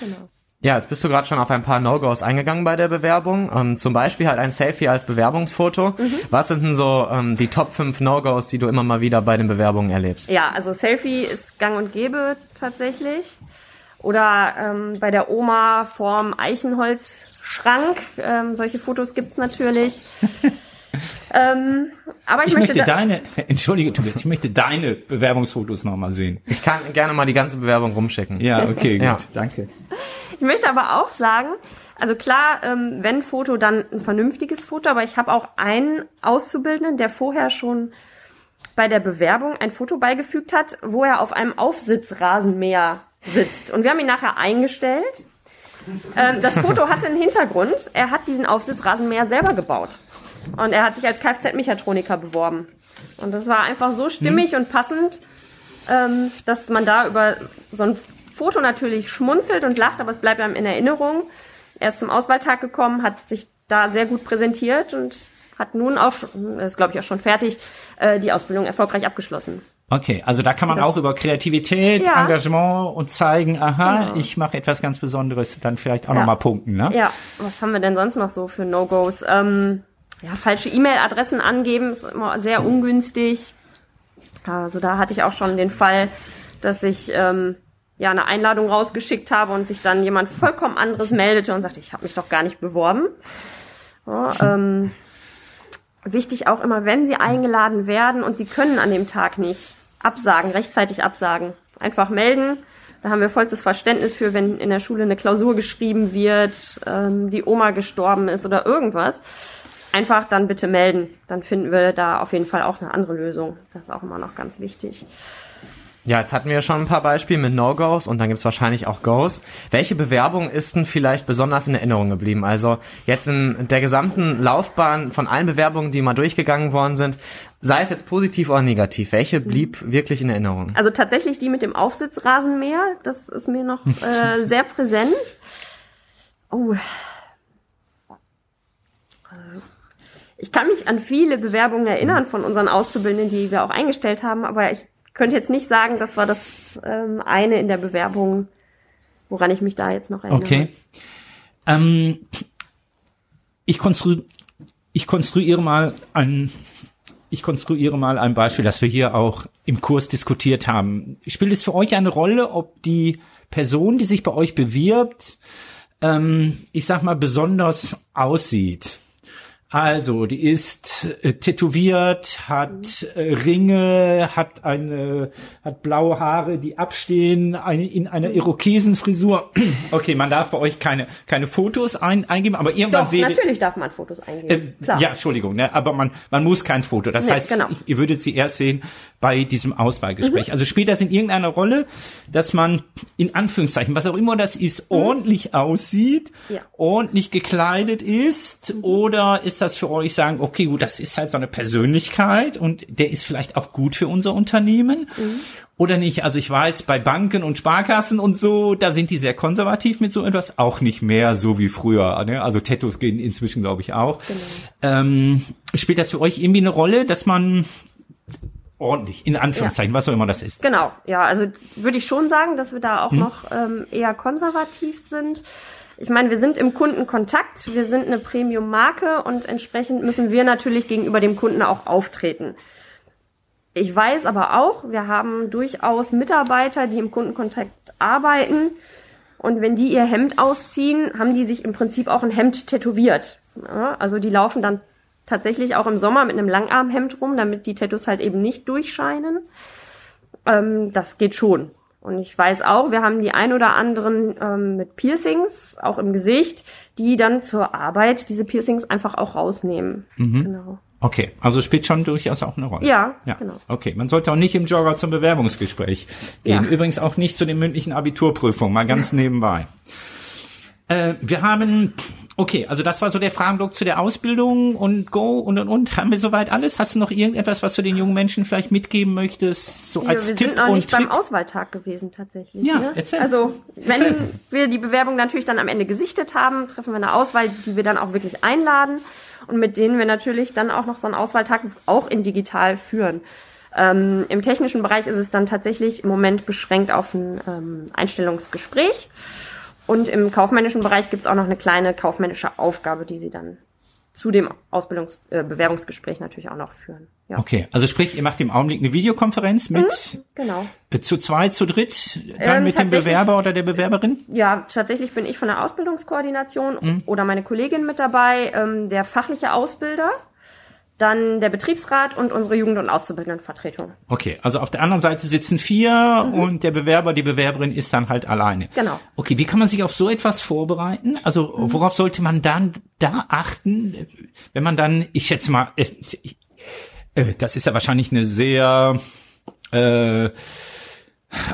genau. Ja, jetzt bist du gerade schon auf ein paar No-Gos eingegangen bei der Bewerbung. Ähm, zum Beispiel halt ein Selfie als Bewerbungsfoto. Mhm. Was sind denn so ähm, die Top 5 No-Gos, die du immer mal wieder bei den Bewerbungen erlebst? Ja, also Selfie ist gang und gäbe tatsächlich. Oder ähm, bei der Oma vorm Eichenholzschrank. Ähm, solche Fotos gibt's natürlich. [LAUGHS] ähm, aber ich, ich möchte, möchte deine, [LAUGHS] entschuldige Tobias, ich möchte deine Bewerbungsfotos nochmal sehen. Ich kann gerne mal die ganze Bewerbung rumschicken. Ja, okay, gut, ja. danke. Ich möchte aber auch sagen, also klar, ähm, wenn Foto, dann ein vernünftiges Foto, aber ich habe auch einen Auszubildenden, der vorher schon bei der Bewerbung ein Foto beigefügt hat, wo er auf einem Aufsitzrasenmäher sitzt. Und wir haben ihn nachher eingestellt. Ähm, das Foto hatte einen Hintergrund. Er hat diesen Aufsitzrasenmäher selber gebaut. Und er hat sich als Kfz-Mechatroniker beworben. Und das war einfach so stimmig hm. und passend, ähm, dass man da über so ein Foto natürlich schmunzelt und lacht, aber es bleibt einem in Erinnerung. Er ist zum Auswahltag gekommen, hat sich da sehr gut präsentiert und hat nun auch, ist glaube ich auch schon fertig, äh, die Ausbildung erfolgreich abgeschlossen. Okay, also da kann man das, auch über Kreativität, ja. Engagement und zeigen, aha, genau. ich mache etwas ganz Besonderes, dann vielleicht auch ja. nochmal punkten, ne? Ja, was haben wir denn sonst noch so für No-Gos? Ähm, ja, falsche E-Mail-Adressen angeben ist immer sehr ungünstig. Also da hatte ich auch schon den Fall, dass ich ähm, ja eine Einladung rausgeschickt habe und sich dann jemand vollkommen anderes meldete und sagte, ich habe mich doch gar nicht beworben. Ja, ähm, wichtig auch immer, wenn Sie eingeladen werden und Sie können an dem Tag nicht, absagen, rechtzeitig absagen. Einfach melden Da haben wir vollstes Verständnis für, wenn in der Schule eine Klausur geschrieben wird, ähm, die Oma gestorben ist oder irgendwas. Einfach dann bitte melden. Dann finden wir da auf jeden Fall auch eine andere Lösung. Das ist auch immer noch ganz wichtig. Ja, jetzt hatten wir schon ein paar Beispiele mit No-Gos und dann gibt's wahrscheinlich auch Goes. Welche Bewerbung ist denn vielleicht besonders in Erinnerung geblieben? Also jetzt in der gesamten Laufbahn von allen Bewerbungen, die mal durchgegangen worden sind, sei es jetzt positiv oder negativ, welche blieb wirklich in Erinnerung? Also tatsächlich die mit dem Aufsitzrasenmäher, das ist mir noch äh, [LAUGHS] sehr präsent. Oh. Ich kann mich an viele Bewerbungen erinnern von unseren Auszubildenden, die wir auch eingestellt haben, aber ich könnte jetzt nicht sagen, das war das ähm, eine in der Bewerbung, woran ich mich da jetzt noch erinnere. Okay. Ähm, ich, konstru ich konstruiere mal ein ich konstruiere mal ein Beispiel, das wir hier auch im Kurs diskutiert haben. Spielt es für euch eine Rolle, ob die Person, die sich bei euch bewirbt, ähm, ich sag mal, besonders aussieht? Also, die ist äh, tätowiert, hat äh, Ringe, hat eine, hat blaue Haare, die abstehen, eine, in einer Irokesenfrisur. [CLEARS THROAT] okay, man darf bei euch keine, keine Fotos ein, eingeben, aber irgendwann Doch, seht natürlich darf man Fotos eingeben. äh, Klar. ja, Entschuldigung, ne, aber man, man muss kein Foto. Das Nee, heißt, genau. ihr würdet sie erst sehen bei diesem Auswahlgespräch. Also spielt das in irgendeiner Rolle, dass man in Anführungszeichen, was auch immer das ist, ordentlich aussieht, Ja. ordentlich gekleidet ist, oder ist das für euch sagen, okay, gut, das ist halt so eine Persönlichkeit und der ist vielleicht auch gut für unser Unternehmen? Oder nicht? Also ich weiß, bei Banken und Sparkassen und so, da sind die sehr konservativ mit so etwas, auch nicht mehr so wie früher. Ne? Also Tattoos gehen inzwischen, glaube ich, auch. Ähm, spielt das für euch irgendwie eine Rolle, dass man ordentlich, in Anführungszeichen, was auch immer das ist? Genau, ja, also würde ich schon sagen, dass wir da auch Mhm. noch ähm, eher konservativ sind. Ich meine, wir sind im Kundenkontakt, wir sind eine Premium-Marke und entsprechend müssen wir natürlich gegenüber dem Kunden auch auftreten. Ich weiß aber auch, wir haben durchaus Mitarbeiter, die im Kundenkontakt arbeiten und wenn die ihr Hemd ausziehen, haben die sich im Prinzip auch ein Hemd tätowiert. Also die laufen dann tatsächlich auch im Sommer mit einem Langarmhemd rum, damit die Tattoos halt eben nicht durchscheinen. Ähm, das geht schon. Und ich weiß auch, wir haben die ein oder anderen ähm, mit Piercings, auch im Gesicht, die dann zur Arbeit diese Piercings einfach auch rausnehmen. Genau. Okay, also spielt schon durchaus auch eine Rolle. Ja, ja. genau. Okay, man sollte auch nicht im Jogger zum Bewerbungsgespräch gehen. Ja. Übrigens auch nicht zu den mündlichen Abiturprüfungen, mal ganz nebenbei. Äh, wir haben, okay, also das war so der Fragenblock zu der Ausbildung und Go und und und. Haben wir soweit alles? Hast du noch irgendetwas, was du den jungen Menschen vielleicht mitgeben möchtest, so Ja, als wir Tipp sind noch und nicht Trick? beim Auswahltag gewesen tatsächlich. Ja, ne? erzähl. Also wenn Erzähl. wir die Bewerbung natürlich dann am Ende gesichtet haben, treffen wir eine Auswahl, die wir dann auch wirklich einladen und mit denen wir natürlich dann auch noch so einen Auswahltag auch in digital führen. Ähm, Im technischen Bereich ist es dann tatsächlich im Moment beschränkt auf ein ähm, Einstellungsgespräch. Und im kaufmännischen Bereich gibt es auch noch eine kleine kaufmännische Aufgabe, die sie dann zu dem Ausbildungs äh, Bewerbungsgespräch natürlich auch noch führen. Ja, Okay, also sprich, ihr macht im Augenblick eine Videokonferenz mit genau. äh, zu zweit, zu dritt, dann Ähm, mit dem Bewerber oder der Bewerberin? Ja, tatsächlich bin ich von der Ausbildungskoordination Mhm. oder meine Kollegin mit dabei, ähm, der fachliche Ausbilder, dann der Betriebsrat und unsere Jugend- und Auszubildendenvertretung. Okay, also auf der anderen Seite sitzen vier und der Bewerber, die Bewerberin ist dann halt alleine. Mhm. Genau. Mhm. Okay, wie kann man sich auf so etwas vorbereiten? Also worauf sollte man dann da achten, wenn man dann, ich schätze mal, äh, äh, das ist ja wahrscheinlich eine sehr äh,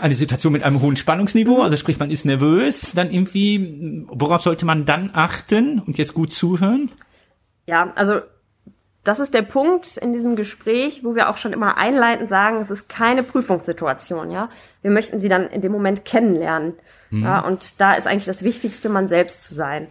eine Situation mit einem hohen Spannungsniveau, also sprich man ist nervös, dann irgendwie, worauf sollte man dann achten und jetzt gut zuhören? Ja, also das ist der Punkt in diesem Gespräch, wo wir auch schon immer einleitend sagen, es ist keine Prüfungssituation, ja. Wir möchten sie dann in dem Moment kennenlernen. Ja, und da ist eigentlich das Wichtigste, man selbst zu sein.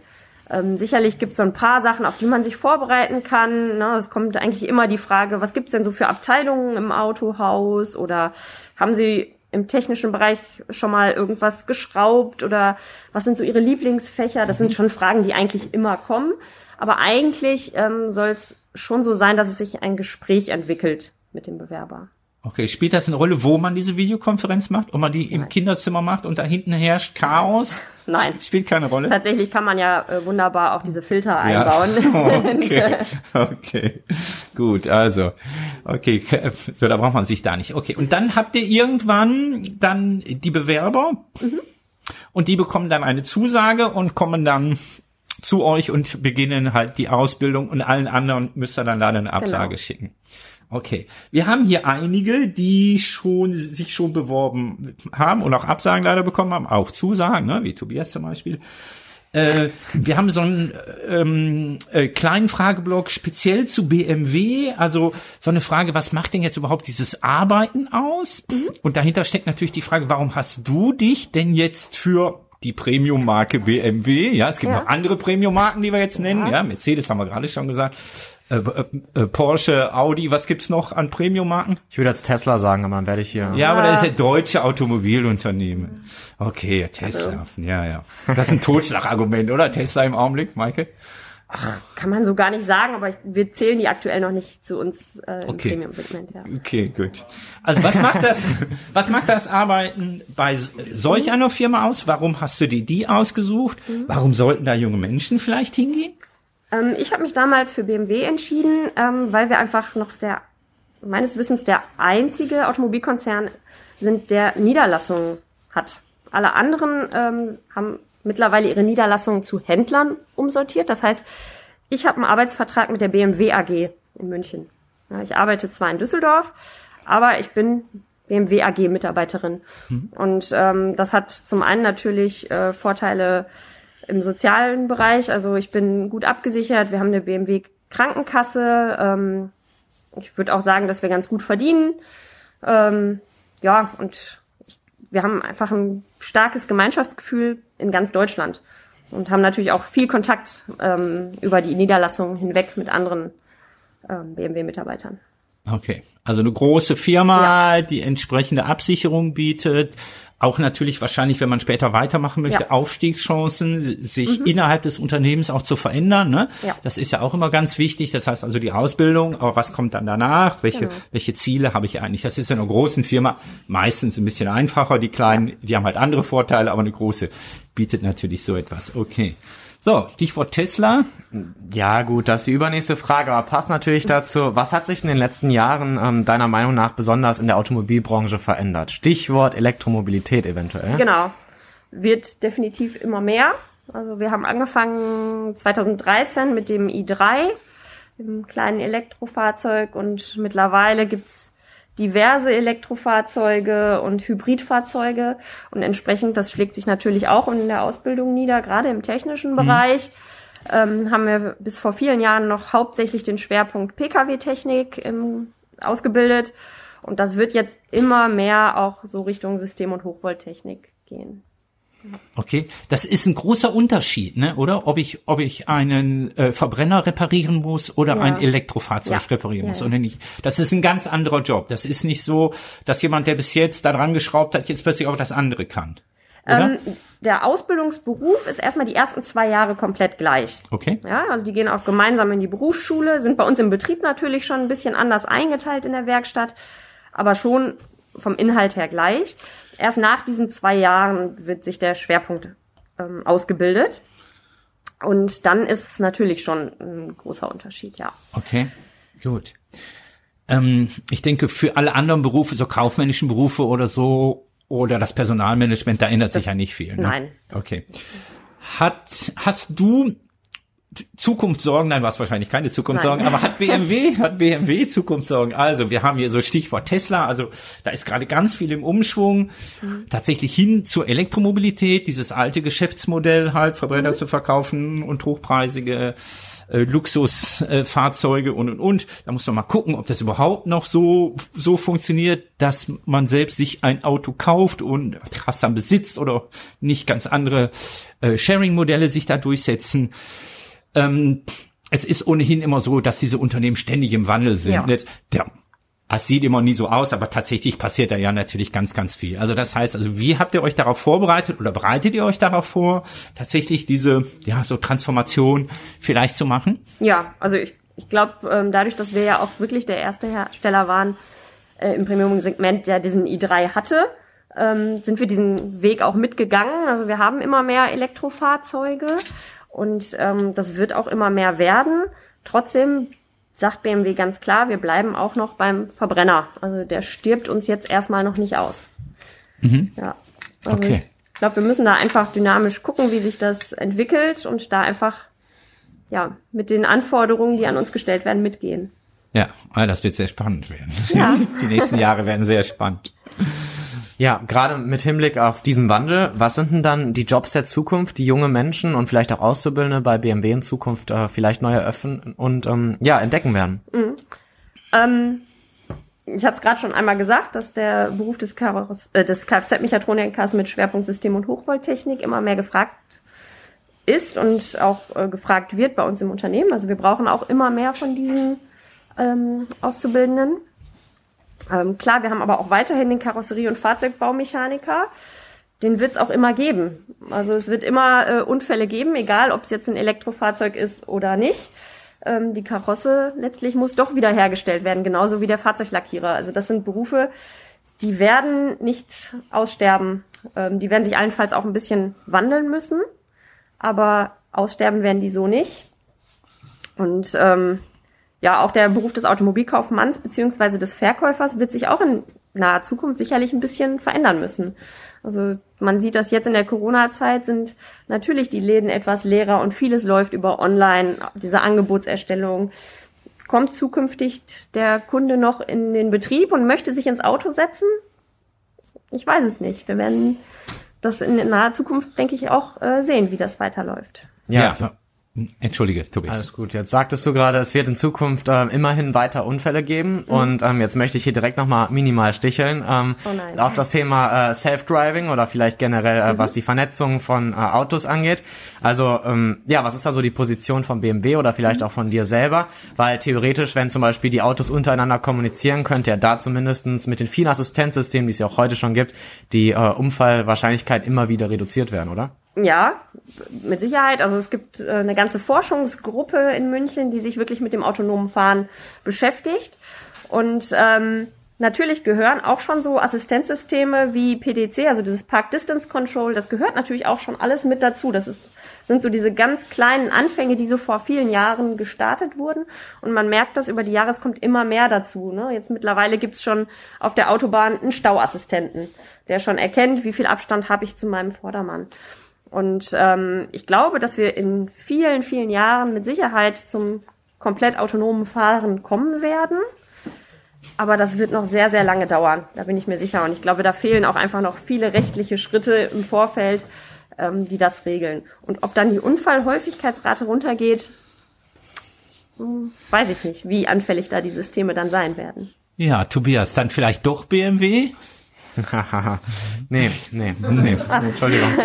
Ähm, sicherlich gibt es so ein paar Sachen, auf die man sich vorbereiten kann. Ne? Es kommt eigentlich immer die Frage, was gibt's denn so für Abteilungen im Autohaus oder haben Sie im technischen Bereich schon mal irgendwas geschraubt oder was sind so Ihre Lieblingsfächer? Das sind schon Fragen, die eigentlich immer kommen. Aber eigentlich ähm, soll es schon so sein, dass es sich ein Gespräch entwickelt mit dem Bewerber. Okay, spielt das eine Rolle, wo man diese Videokonferenz macht? Ob man die im Kinderzimmer macht und da hinten herrscht Chaos? [LAUGHS] Nein. Spielt keine Rolle? Tatsächlich kann man ja äh, wunderbar auch diese Filter einbauen. [LAUGHS] [LAUGHS] okay. okay. Gut, also. Okay, so da braucht man sich da nicht. Okay, und dann habt ihr irgendwann dann die Bewerber mhm. und die bekommen dann eine Zusage und kommen dann zu euch und beginnen halt die Ausbildung und allen anderen müsst ihr dann leider eine Absage genau. schicken. Okay. Wir haben hier einige, die schon sich schon beworben haben und auch Absagen leider bekommen haben, auch Zusagen, ne, wie Tobias zum Beispiel. Äh, wir haben so einen ähm, äh, kleinen Frageblock speziell zu BMW, also so eine Frage, was macht denn jetzt überhaupt dieses Arbeiten aus? Mhm. Und dahinter steckt natürlich die Frage, warum hast du dich denn jetzt für die Premium-Marke BMW, ja, es gibt ja. noch andere Premium-Marken, die wir jetzt nennen, ja. ja, Mercedes haben wir gerade schon gesagt, äh, äh, äh, Porsche, Audi, was gibt's noch an Premium-Marken? Ich würde jetzt Tesla sagen, aber dann werde ich hier. Ja, aber das ist ja deutsche Automobilunternehmen. Okay, Tesla, also. ja, ja. Das ist ein Totschlagargument, oder? Tesla im Augenblick, Michael? Ach, kann man so gar nicht sagen, aber wir zählen die aktuell noch nicht zu uns äh, im okay. Premium-Segment. Ja. Okay, gut. Also was macht das, [LAUGHS] was macht das Arbeiten bei solch einer Firma aus? Warum hast du dir die ausgesucht? Mhm. Warum sollten da junge Menschen vielleicht hingehen? Ähm, ich habe mich damals für BMW entschieden, ähm, weil wir einfach noch der, meines Wissens, der einzige Automobilkonzern sind, der Niederlassungen hat. Alle anderen ähm, haben mittlerweile ihre Niederlassungen zu Händlern umsortiert. Das heißt, ich habe einen Arbeitsvertrag mit der BMW AG in München. Ja, ich arbeite zwar in Düsseldorf, aber ich bin BMW AG Mitarbeiterin. Mhm. Und ähm, das hat zum einen natürlich äh, Vorteile im sozialen Bereich. Also ich bin gut abgesichert. Wir haben eine BMW Krankenkasse. Ähm, ich würde auch sagen, dass wir ganz gut verdienen. Ähm, ja, und wir haben einfach ein starkes Gemeinschaftsgefühl in ganz Deutschland und haben natürlich auch viel Kontakt ähm, über die Niederlassungen hinweg mit anderen ähm, BMW-Mitarbeitern. Okay, also eine große Firma, ja. die entsprechende Absicherung bietet, auch natürlich wahrscheinlich, wenn man später weitermachen möchte, ja. Aufstiegschancen, sich mhm. innerhalb des Unternehmens auch zu verändern. Ne? Ja. Das ist ja auch immer ganz wichtig. Das heißt also die Ausbildung, aber was kommt dann danach? Welche, genau. welche Ziele habe ich eigentlich? Das ist in einer großen Firma meistens ein bisschen einfacher. Die kleinen, die haben halt andere Vorteile, aber eine große bietet natürlich so etwas. Okay. So, Stichwort Tesla. Ja, gut, das ist die übernächste Frage, aber passt natürlich dazu. Was hat sich in den letzten Jahren ähm, deiner Meinung nach besonders in der Automobilbranche verändert? Stichwort Elektromobilität eventuell. Genau. Wird definitiv immer mehr. Also wir haben angefangen 2013 mit dem i3, dem kleinen Elektrofahrzeug und mittlerweile gibt's diverse Elektrofahrzeuge und Hybridfahrzeuge und entsprechend, das schlägt sich natürlich auch in der Ausbildung nieder, gerade im technischen mhm. Bereich. Ähm, haben wir bis vor vielen Jahren noch hauptsächlich den Schwerpunkt Pkw-Technik ähm, ausgebildet und das wird jetzt immer mehr auch so Richtung System- und Hochvolttechnik gehen. Okay, das ist ein großer Unterschied, ne? Oder ob ich ob ich einen äh, Verbrenner reparieren muss oder ja. ein Elektrofahrzeug ja. reparieren muss ja, oder nicht. Das ist ein ganz anderer Job. Das ist nicht so, dass jemand, der bis jetzt daran geschraubt hat, jetzt plötzlich auch das andere kann. Ähm, der Ausbildungsberuf ist erstmal die ersten zwei Jahre komplett gleich. Okay. Ja, also die gehen auch gemeinsam in die Berufsschule, sind bei uns im Betrieb natürlich schon ein bisschen anders eingeteilt in der Werkstatt, aber schon vom Inhalt her gleich. Erst nach diesen zwei Jahren wird sich der Schwerpunkt ähm, ausgebildet. Und dann ist es natürlich schon ein großer Unterschied, ja. Okay, gut. Ähm, ich denke, für alle anderen Berufe, so kaufmännischen Berufe oder so, oder das Personalmanagement, da ändert das, sich ja nicht viel. Ne? Nein. Okay. Hat, hast du Zukunftssorgen, nein, war es wahrscheinlich keine Zukunftssorgen, aber hat BMW, hat BMW Zukunftssorgen? Also, wir haben hier so Stichwort Tesla, also da ist gerade ganz viel im Umschwung, mhm. tatsächlich hin zur Elektromobilität, dieses alte Geschäftsmodell halt, Verbrenner mhm. zu verkaufen und hochpreisige äh, Luxusfahrzeuge äh, und und und. Da muss man mal gucken, ob das überhaupt noch so so funktioniert, dass man selbst sich ein Auto kauft und krass dann besitzt oder nicht ganz andere äh, Sharing-Modelle sich da durchsetzen. Ähm, es ist ohnehin immer so, dass diese Unternehmen ständig im Wandel sind. Ja. Der, es sieht immer nie so aus, aber tatsächlich passiert da ja natürlich ganz, ganz viel. Also das heißt, also wie habt ihr euch darauf vorbereitet oder bereitet ihr euch darauf vor, tatsächlich diese, ja, so Transformation vielleicht zu machen? Ja, also ich, ich glaube, ähm, dadurch, dass wir ja auch wirklich der erste Hersteller waren, äh, im Premium-Segment ja diesen i3 hatte, ähm, sind wir diesen Weg auch mitgegangen. Also wir haben immer mehr Elektrofahrzeuge und ähm, das wird auch immer mehr werden. Trotzdem sagt BMW ganz klar, wir bleiben auch noch beim Verbrenner. Also der stirbt uns jetzt erstmal noch nicht aus. Mhm. Ja. Also Okay. Ich glaube, wir müssen da einfach dynamisch gucken, wie sich das entwickelt und da einfach ja mit den Anforderungen, die an uns gestellt werden, mitgehen. Ja, ah, das wird sehr spannend werden. Ja. [LAUGHS] Die nächsten Jahre werden sehr spannend. Ja, gerade mit Hinblick auf diesen Wandel, was sind denn dann die Jobs der Zukunft, die junge Menschen und vielleicht auch Auszubildende bei BMW in Zukunft äh, vielleicht neu eröffnen und ähm, ja entdecken werden? Ähm, ich habe es gerade schon einmal gesagt, dass der Beruf des, äh, des Kfz-Mechatronikers mit Schwerpunkt System- und Hochvolttechnik immer mehr gefragt ist und auch äh, gefragt wird bei uns im Unternehmen. Also wir brauchen auch immer mehr von diesen ähm, Auszubildenden. Ähm, klar, wir haben aber auch weiterhin den Karosserie- und Fahrzeugbaumechaniker. Den wird es auch immer geben. Also es wird immer äh, Unfälle geben, egal ob es jetzt ein Elektrofahrzeug ist oder nicht. Ähm, die Karosse letztlich muss doch wieder hergestellt werden, genauso wie der Fahrzeuglackierer. Also das sind Berufe, die werden nicht aussterben. Ähm, die werden sich allenfalls auch ein bisschen wandeln müssen, aber aussterben werden die so nicht. Und ähm, ja, auch der Beruf des Automobilkaufmanns beziehungsweise des Verkäufers wird sich auch in naher Zukunft sicherlich ein bisschen verändern müssen. Also man sieht das jetzt in der Corona-Zeit sind natürlich die Läden etwas leerer und vieles läuft über Online, diese Angebotserstellung. Kommt zukünftig der Kunde noch in den Betrieb und möchte sich ins Auto setzen? Ich weiß es nicht. Wir werden das in naher Zukunft, denke ich, auch äh, sehen, wie das weiterläuft. Ja. so. Entschuldige, Tobias. Alles gut. Jetzt sagtest du gerade, es wird in Zukunft ähm, immerhin weiter Unfälle geben und ähm, jetzt möchte ich hier direkt nochmal minimal sticheln. Ähm, Oh nein. Auch das Thema äh, Self-Driving oder vielleicht generell, äh, was die Vernetzung von äh, Autos angeht. Also ähm, ja, was ist da so die Position von BMW oder vielleicht auch von dir selber? Weil theoretisch, wenn zum Beispiel die Autos untereinander kommunizieren, könnte ja da zumindestens mit den vielen Assistenzsystemen, die es ja auch heute schon gibt, die äh, Unfallwahrscheinlichkeit immer wieder reduziert werden, oder? Ja, mit Sicherheit. Also es gibt äh, eine ganze Forschungsgruppe in München, die sich wirklich mit dem autonomen Fahren beschäftigt. Und ähm, natürlich gehören auch schon so Assistenzsysteme wie PDC, also dieses Park Distance Control, das gehört natürlich auch schon alles mit dazu. Das ist, sind so diese ganz kleinen Anfänge, die so vor vielen Jahren gestartet wurden. Und man merkt das über die Jahre, es kommt immer mehr dazu. Ne? Jetzt mittlerweile gibt's schon auf der Autobahn einen Stauassistenten, der schon erkennt, wie viel Abstand habe ich zu meinem Vordermann. Und ähm, ich glaube, dass wir in vielen, vielen Jahren mit Sicherheit zum komplett autonomen Fahren kommen werden. Aber das wird noch sehr, sehr lange dauern. Da bin ich mir sicher. Und ich glaube, da fehlen auch einfach noch viele rechtliche Schritte im Vorfeld, ähm, die das regeln. Und ob dann die Unfallhäufigkeitsrate runtergeht, hm, weiß ich nicht, wie anfällig da die Systeme dann sein werden. Ja, Tobias, dann vielleicht doch BMW? [LAUGHS] nee, nee, nee, Entschuldigung. [LAUGHS]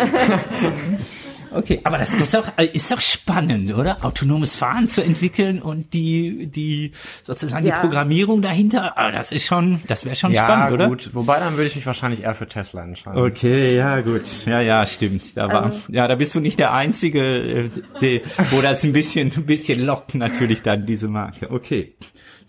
Okay, aber das ist doch, äh, ist doch spannend, oder? Autonomes Fahren zu entwickeln und die, die, sozusagen Ja. die Programmierung dahinter, ah, das ist schon, das wäre schon Ja, spannend, oder? gut. Wobei, dann würde ich mich wahrscheinlich eher für Tesla entscheiden. Okay, ja, gut. Ja, ja, stimmt. Da war, Also- ja, da bist du nicht der Einzige, äh, die, wo das ein bisschen, ein bisschen lockt natürlich dann, diese Marke. Okay.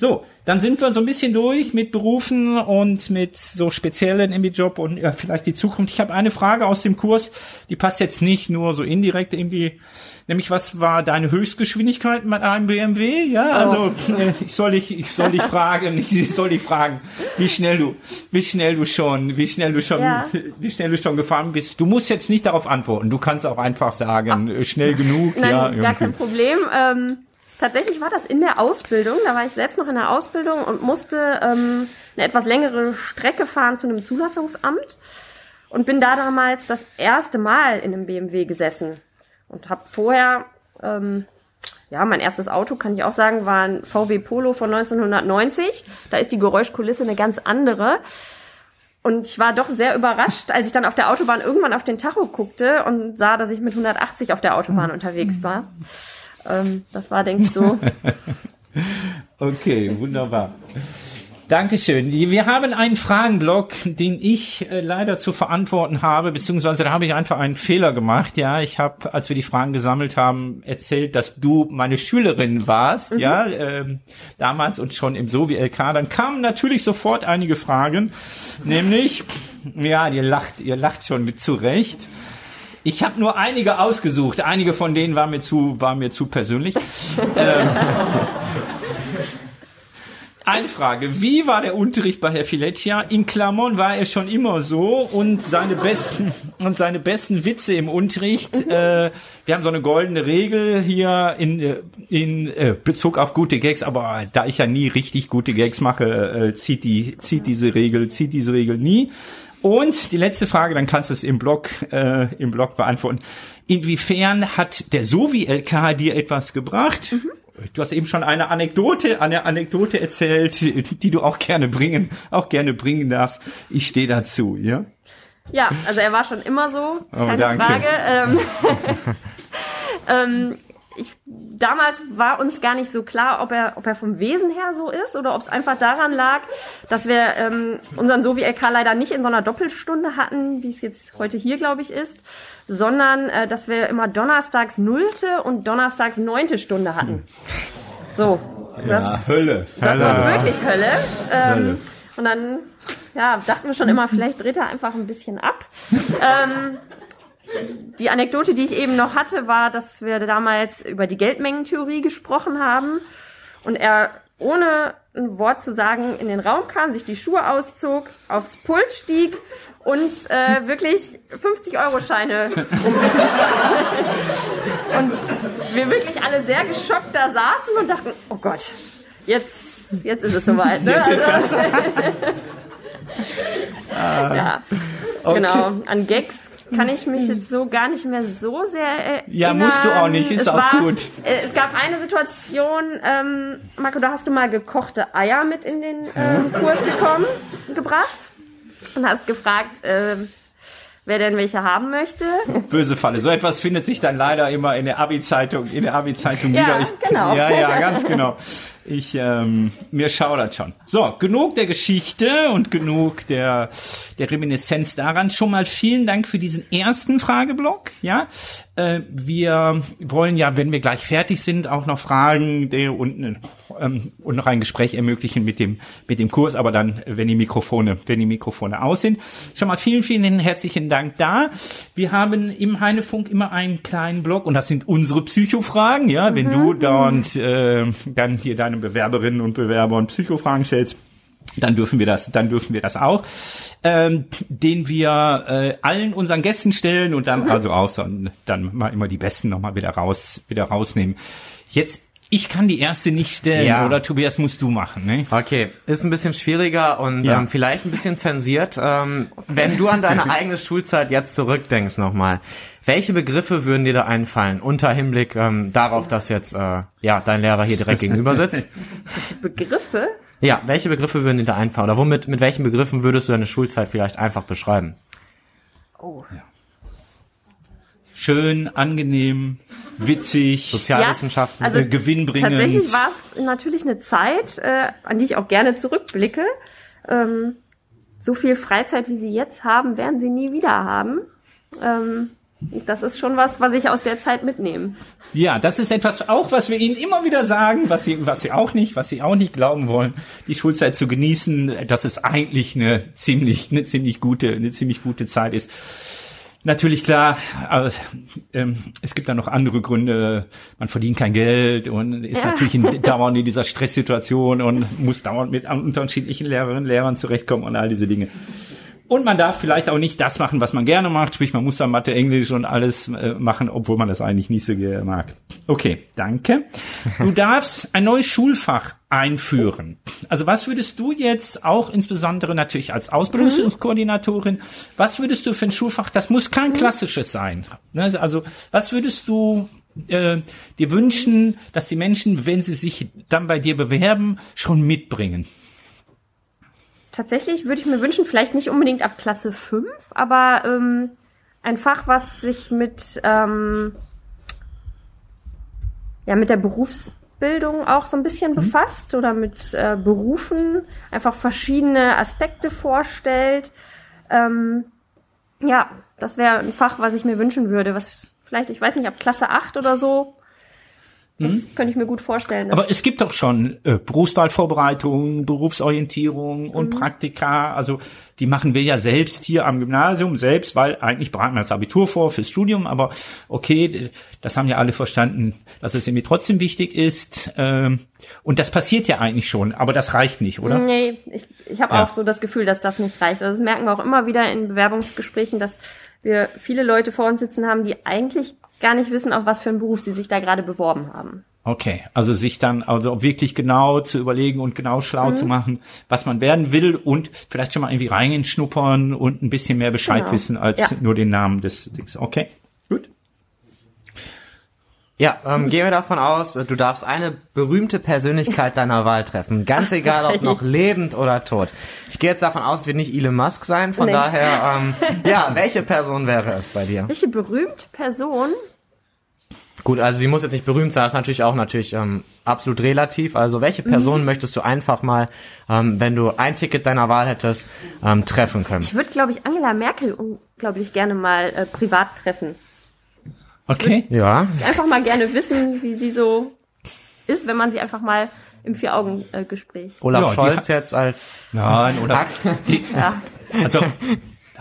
So, dann sind wir so ein bisschen durch mit Berufen und mit so speziellen Imbi-Job und ja, vielleicht die Zukunft. Ich habe eine Frage aus dem Kurs, die passt jetzt nicht nur so indirekt irgendwie, nämlich was war deine Höchstgeschwindigkeit mit einem BMW? Ja, also äh, ich soll dich, ich soll dich fragen, ich soll dich fragen, wie schnell du, wie schnell du schon, wie schnell du schon, Ja. wie schnell du schon gefahren bist. Du musst jetzt nicht darauf antworten. Du kannst auch einfach sagen, äh, schnell genug. Nein, ja, gar irgendwie. kein Problem. Ähm, tatsächlich war das in der Ausbildung. Da war ich selbst noch in der Ausbildung und musste ähm, eine etwas längere Strecke fahren zu einem Zulassungsamt und bin da damals das erste Mal in einem BMW gesessen und habe vorher ähm, ja, mein erstes Auto, kann ich auch sagen, war ein VW Polo von 1990. Da ist die Geräuschkulisse eine ganz andere. Und ich war doch sehr überrascht, als ich dann auf der Autobahn irgendwann auf den Tacho guckte und sah, dass ich mit 180 auf der Autobahn unterwegs war. Ähm, das war, denke ich, so. [LAUGHS] Okay, wunderbar. Dankeschön. Wir haben einen Fragenblock, den ich äh, leider zu verantworten habe, beziehungsweise da habe ich einfach einen Fehler gemacht. Ja, ich habe, als wir die Fragen gesammelt haben, erzählt, dass du meine Schülerin warst. Mhm. Ja, ähm, damals und schon im Sovi-LK. Dann kamen natürlich sofort einige Fragen, nämlich, ja, ihr lacht, ihr lacht schon mit zurecht. Ich habe nur einige ausgesucht. Einige von denen waren mir zu, waren mir zu persönlich. [LAUGHS] ähm, eine Frage. Wie war der Unterricht bei Herr Fileccia? In Klammern war er schon immer so und seine besten, und seine besten Witze im Unterricht, mhm. äh, wir haben so eine goldene Regel hier in, äh, in äh, Bezug auf gute Gags, aber da ich ja nie richtig gute Gags mache, äh, zieht die, zieht diese Regel, zieht diese Regel nie. Und die letzte Frage, dann kannst du es im Blog, äh, im Blog beantworten. Inwiefern hat der Sovi-LK dir etwas gebracht? Mhm. Du hast eben schon eine Anekdote, eine Anekdote erzählt, die du auch gerne bringen, auch gerne bringen darfst. Ich stehe dazu, ja? Ja, also er war schon immer so, oh, keine oh, Frage. Ähm, [LAUGHS] [LAUGHS] ähm, ich, damals war uns gar nicht so klar, ob er, ob er vom Wesen her so ist oder ob es einfach daran lag, dass wir ähm, unseren Sovi LK leider nicht in so einer Doppelstunde hatten, wie es jetzt heute hier, glaube ich, ist, sondern äh, dass wir immer donnerstags nullte und donnerstags neunte Stunde hatten. So. Das, ja, Hölle. Das Hölle. war wirklich Hölle. Ähm, Hölle. Und dann ja, dachten wir schon immer, vielleicht dreht er einfach ein bisschen ab. ähm, die Anekdote, die ich eben noch hatte, war, dass wir damals über die Geldmengentheorie gesprochen haben und er ohne ein Wort zu sagen in den Raum kam, sich die Schuhe auszog, aufs Pult stieg und äh, wirklich 50-Euro-Scheine Und wir wirklich alle sehr geschockt da saßen und dachten, oh Gott, jetzt, jetzt ist es soweit. Ne? Jetzt ist also, [LAUGHS] ja, okay. genau. An Gags kann ich mich jetzt so gar nicht mehr so sehr erinnern. Ja, musst du auch nicht, ist es auch war, gut. Äh, es gab eine Situation, ähm, Marco, da hast du mal gekochte Eier mit in den ähm, Kurs gekommen, gebracht und hast gefragt, äh, wer denn welche haben möchte. Böse Falle. So etwas findet sich dann leider immer in der Abi-Zeitung, in der Abi-Zeitung ja, wieder. Ich, genau. Ja, ja, [LAUGHS] ganz genau. Ich, ähm, mir schaudert schon. So, genug der Geschichte und genug der, der Reminiszenz daran. Schon mal vielen Dank für diesen ersten Frageblock, ja. Äh, wir wollen ja, wenn wir gleich fertig sind, auch noch Fragen der und, ähm, und noch ein Gespräch ermöglichen mit dem, mit dem Kurs, aber dann, wenn die Mikrofone, wenn die Mikrofone aus sind. Schon mal vielen, vielen herzlichen Dank da. Wir haben im Heinefunk immer einen kleinen Blog und das sind unsere Psychofragen, ja. Wenn mhm. du da und äh, dann hier deine Bewerberinnen und Bewerbern Psychofragen stellst, dann dürfen wir das, dann dürfen wir das auch, ähm, den wir äh, allen unseren Gästen stellen und dann mhm. also auch so, dann mal immer die besten nochmal wieder raus, wieder rausnehmen. Jetzt ich kann die erste nicht stellen, ja. oder Tobias musst du machen, ne? Okay, ist ein bisschen schwieriger und ja. ähm, vielleicht ein bisschen zensiert. Ähm, wenn du an deine [LAUGHS] eigene Schulzeit jetzt zurückdenkst nochmal, welche Begriffe würden dir da einfallen, unter Hinblick ähm, darauf, dass jetzt äh, ja dein Lehrer hier direkt gegenüber sitzt? [LAUGHS] Begriffe? Ja, welche Begriffe würden dir da einfallen? Oder womit, mit welchen Begriffen würdest du deine Schulzeit vielleicht einfach beschreiben? Oh. Ja. Schön, angenehm, witzig, Sozialwissenschaften, ja, also äh, gewinnbringend. Tatsächlich war es natürlich eine Zeit, äh, an die ich auch gerne zurückblicke. Ähm, so viel Freizeit, wie sie jetzt haben, werden sie nie wieder haben. Ähm, das ist schon was, was ich aus der Zeit mitnehme. Ja, das ist etwas auch, was wir Ihnen immer wieder sagen, was Sie, was Sie auch nicht, was Sie auch nicht glauben wollen, die Schulzeit zu genießen, dass es eigentlich eine ziemlich, eine ziemlich gute, eine ziemlich gute Zeit ist. Natürlich klar, aber, ähm, es gibt da noch andere Gründe. Man verdient kein Geld und ist ja. natürlich in, dauernd in dieser Stresssituation und muss dauernd mit unterschiedlichen Lehrerinnen, Lehrern zurechtkommen und all diese Dinge. Und man darf vielleicht auch nicht das machen, was man gerne macht, sprich man muss dann Mathe, Englisch und alles äh, machen, obwohl man das eigentlich nicht so gerne mag. Okay, danke. Du [LAUGHS] darfst ein neues Schulfach einführen. Also was würdest du jetzt auch insbesondere natürlich als Ausbildungskoordinatorin, was würdest du für ein Schulfach, das muss kein klassisches sein. Ne, also was würdest du äh, dir wünschen, dass die Menschen, wenn sie sich dann bei dir bewerben, schon mitbringen? Tatsächlich würde ich mir wünschen, vielleicht nicht unbedingt ab Klasse 5, aber ähm, ein Fach, was sich mit, ähm, ja, mit der Berufs Ausbildung auch so ein bisschen befasst oder mit äh, Berufen, einfach verschiedene Aspekte vorstellt. Ähm, ja, das wäre ein Fach, was ich mir wünschen würde, was vielleicht, ich weiß nicht, ab Klasse 8 oder so. Das könnte ich mir gut vorstellen. Aber es gibt doch schon äh, Berufswahlvorbereitung, Berufsorientierung und Praktika. Also die machen wir ja selbst hier am Gymnasium selbst, weil eigentlich bereiten wir das Abitur vor fürs Studium. Aber okay, das haben ja alle verstanden, dass es irgendwie trotzdem wichtig ist. Ähm, und das passiert ja eigentlich schon, aber das reicht nicht, oder? Nee, ich, ich habe Ja. auch so das Gefühl, dass das nicht reicht. Also das merken wir auch immer wieder in Bewerbungsgesprächen, dass wir viele Leute vor uns sitzen haben, die eigentlich gar nicht wissen, auf was für einen Beruf sie sich da gerade beworben haben. Okay, also sich dann also wirklich genau zu überlegen und genau schlau zu machen, was man werden will und vielleicht schon mal irgendwie reinschnuppern und ein bisschen mehr Bescheid Genau. wissen als Ja. nur den Namen des Dings. Okay, gut. Ja, ähm, gehen wir davon aus, äh, du darfst eine berühmte Persönlichkeit deiner [LAUGHS] Wahl treffen. Ganz egal, ob noch lebend oder tot. Ich gehe jetzt davon aus, es wird nicht Elon Musk sein, von Nee. daher, ähm, ja, [LAUGHS] welche Person wäre es bei dir? Welche berühmte Person? Gut, also sie muss jetzt nicht berühmt sein, das ist natürlich auch natürlich ähm, absolut relativ. Also welche Person möchtest du einfach mal, ähm, wenn du ein Ticket deiner Wahl hättest, ähm, treffen können? Ich würde, glaube ich, Angela Merkel unglaublich gerne mal äh, privat treffen. Okay. Ja, Einfach mal gerne wissen, wie sie so ist, wenn man sie einfach mal im Vier-Augen-Gespräch. Olaf Ja, Scholz jetzt als Nein, oder die, Ja. also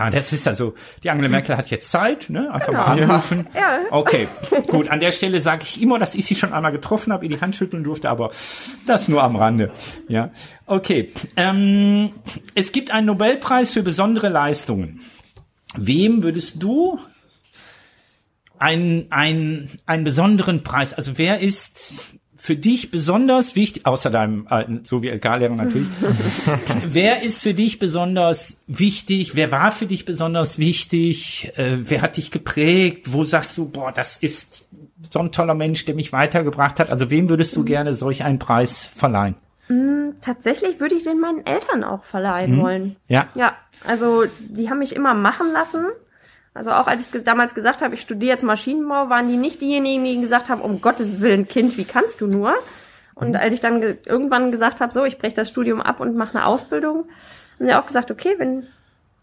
ja, das ist also, die Angela Merkel hat jetzt Zeit, ne? Einfach mal Genau. anrufen. Ja. Okay, [LAUGHS] gut. An der Stelle sage ich immer, dass ich sie schon einmal getroffen habe, ihr die Hand schütteln durfte, aber das nur am Rande. Ja, okay. Ähm, es gibt einen Nobelpreis für besondere Leistungen. Wem würdest du einen, einen, einen besonderen Preis, also wer ist für dich besonders wichtig, außer deinem alten, so wie LK-Lehrer natürlich, [LAUGHS] wer ist für dich besonders wichtig? Wer war für dich besonders wichtig? Äh, wer hat dich geprägt? Wo sagst du, boah, das ist so ein toller Mensch, der mich weitergebracht hat? Also wem würdest du gerne solch einen Preis verleihen? Tatsächlich würde ich den meinen Eltern auch verleihen wollen. Ja. Ja, also die haben mich immer machen lassen. Also auch als ich damals gesagt habe, ich studiere jetzt Maschinenbau, waren die nicht diejenigen, die gesagt haben, um Gottes Willen, Kind, wie kannst du nur? Und als ich dann ge irgendwann gesagt habe, so, ich breche das Studium ab und mache eine Ausbildung, haben sie auch gesagt, okay, wenn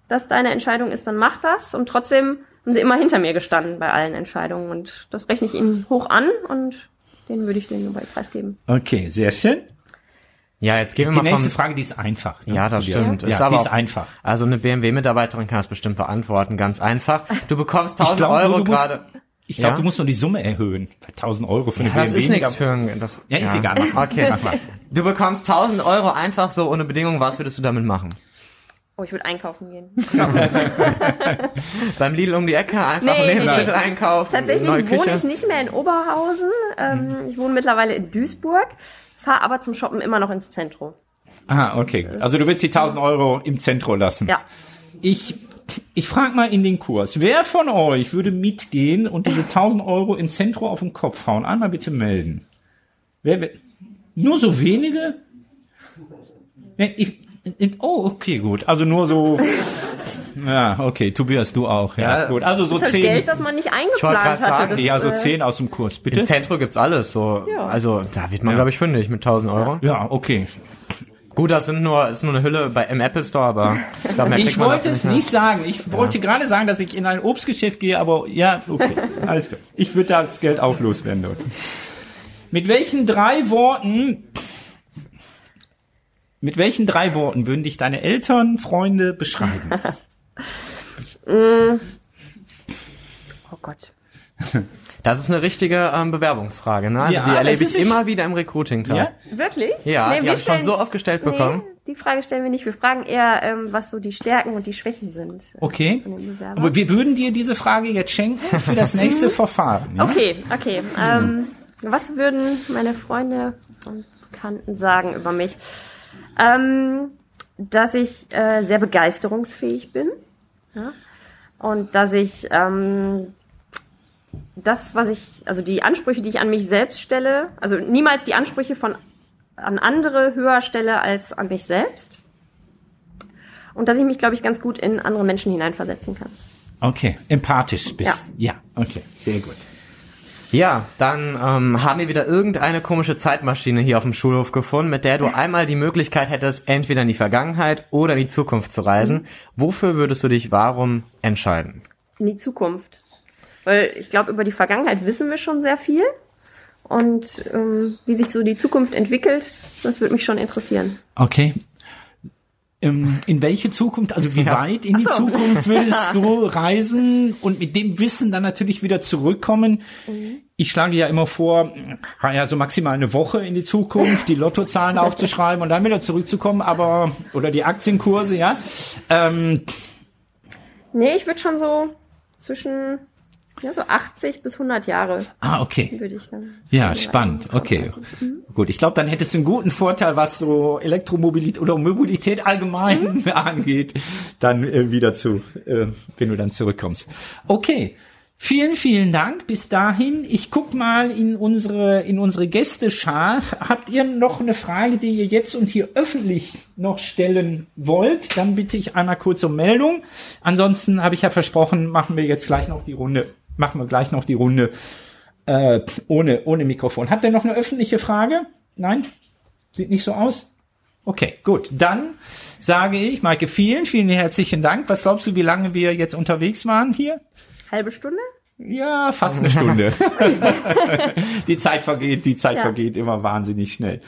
das deine Entscheidung ist, dann mach das. Und trotzdem haben sie immer hinter mir gestanden bei allen Entscheidungen. Und das rechne ich ihnen hoch an und denen würde ich den Nobelpreis geben. Okay, sehr schön. Ja, jetzt gehen wir Die mal nächste vom Frage, die ist einfach. ne, Ja, das Tobias? stimmt. Ja, Ist die aber ist auch- einfach. Also eine BMW-Mitarbeiterin kann das bestimmt beantworten, ganz einfach. Du bekommst 1000 glaub, Euro gerade. Ich glaube, Ja? du musst nur die Summe erhöhen. 1000 Euro für eine Das BMW. ist nichts für ein, das, Ja, ist egal. Mach mal. Okay. Mach mal. Du bekommst 1000 Euro einfach so ohne Bedingung. Was würdest du damit machen? Oh, ich würde einkaufen gehen. [LAUGHS] Beim Lidl um die Ecke einfach Nee, Lebensmittel nee. einkaufen. Tatsächlich wohne ich nicht mehr in Oberhausen. Ähm, Ich wohne mittlerweile in Duisburg, fahre aber zum Shoppen immer noch ins Zentrum. Ah, okay. Also du willst die 1000 Euro im Zentrum lassen. Ja. Ich, ich frage mal in den Kurs. Wer von euch würde mitgehen und diese 1000 Euro im Zentrum auf den Kopf hauen? Einmal bitte melden. Wer, wer, nur so wenige? Nee, ich, oh, okay, gut. Also nur so. [LAUGHS] Ja, okay. Tobias, du auch. Ja, Ja. gut. Also so Das ist zehn. Geld, das man nicht wollte eingeplant hatte. sagen, Das, ja, so äh, zehn aus dem Kurs, Im bitte. Zentrum gibt's alles so. Ja. Also da wird man, Ja. glaube ich, fündig mit 1000 Euro. Ja, okay. Gut, das sind nur, ist nur eine Hülle bei im Apple Store, aber ich glaube, mehr Ich wollte es nicht sagen. Ich wollte gerade sagen, dass ich in ein Obstgeschäft gehe, aber ja, okay. [LAUGHS] Alles klar. Ich würde das Geld auch loswerden dort. Mit welchen drei Worten, mit welchen drei Worten würden dich deine Eltern, Freunde beschreiben? [LAUGHS] Oh Gott. Das ist eine richtige ähm, Bewerbungsfrage, ne? Also Ja, die erlebe ich immer wieder im Recruiting-Tag. Ja? Wirklich? Ja, Nee, die wir habe ich schon so oft gestellt bekommen. Nee, die Frage stellen wir nicht. Wir fragen eher, ähm, was so die Stärken und die Schwächen sind. Okay. Von den Bewerbern. Aber wir würden dir diese Frage jetzt schenken für das nächste Verfahren. Ja? Okay, okay. Ähm, was würden meine Freunde und Bekannten sagen über mich? Ähm, dass ich äh, sehr begeisterungsfähig bin. Ja? Und dass ich ähm, das, was ich, also die Ansprüche, die ich an mich selbst stelle, also niemals die Ansprüche von an andere höher stelle als an mich selbst. Und dass ich mich, glaube ich, ganz gut in andere Menschen hineinversetzen kann. Okay, empathisch bist. Ja, okay, sehr gut. Ja, dann ähm, haben wir wieder irgendeine komische Zeitmaschine hier auf dem Schulhof gefunden, mit der du einmal die Möglichkeit hättest, entweder in die Vergangenheit oder in die Zukunft zu reisen. Wofür würdest du dich warum entscheiden? In die Zukunft. Weil ich glaube, über die Vergangenheit wissen wir schon sehr viel. Und ähm, wie sich so die Zukunft entwickelt, das würde mich schon interessieren. Okay. Ähm, in welche Zukunft, also wie Ja. weit in die so. Zukunft [LAUGHS] würdest du reisen und mit dem Wissen dann natürlich wieder zurückkommen? Ich schlage ja immer vor, ja, so maximal eine Woche in die Zukunft, die Lottozahlen [LAUGHS] aufzuschreiben und dann wieder zurückzukommen, aber, oder die Aktienkurse, ja. Ähm, Nee, ich würde schon so zwischen ja, so 80 bis 100 Jahre ah, okay. würde ich dann. Ja, spannend. Okay. Mhm. Gut, ich glaube, dann hättest du einen guten Vorteil, was so Elektromobilität oder Mobilität allgemein Mhm. [LAUGHS] angeht, dann äh, wieder zu, äh, wenn du dann zurückkommst. Okay. Vielen, vielen Dank. Bis dahin. Ich guck mal in unsere, in unsere Gästeschar. Habt ihr noch eine Frage, die ihr jetzt und hier öffentlich noch stellen wollt? Dann bitte ich einmal kurz um Meldung. Ansonsten habe ich ja versprochen, machen wir jetzt gleich noch die Runde, machen wir gleich noch die Runde äh, ohne, ohne Mikrofon. Habt ihr noch eine öffentliche Frage? Nein? Sieht nicht so aus? Okay, gut. Dann sage ich, Maike, vielen, vielen herzlichen Dank. Was glaubst du, wie lange wir jetzt unterwegs waren hier? Halbe Stunde? Ja, fast eine Stunde. [LAUGHS] die Zeit vergeht, die Zeit Ja. vergeht immer wahnsinnig schnell.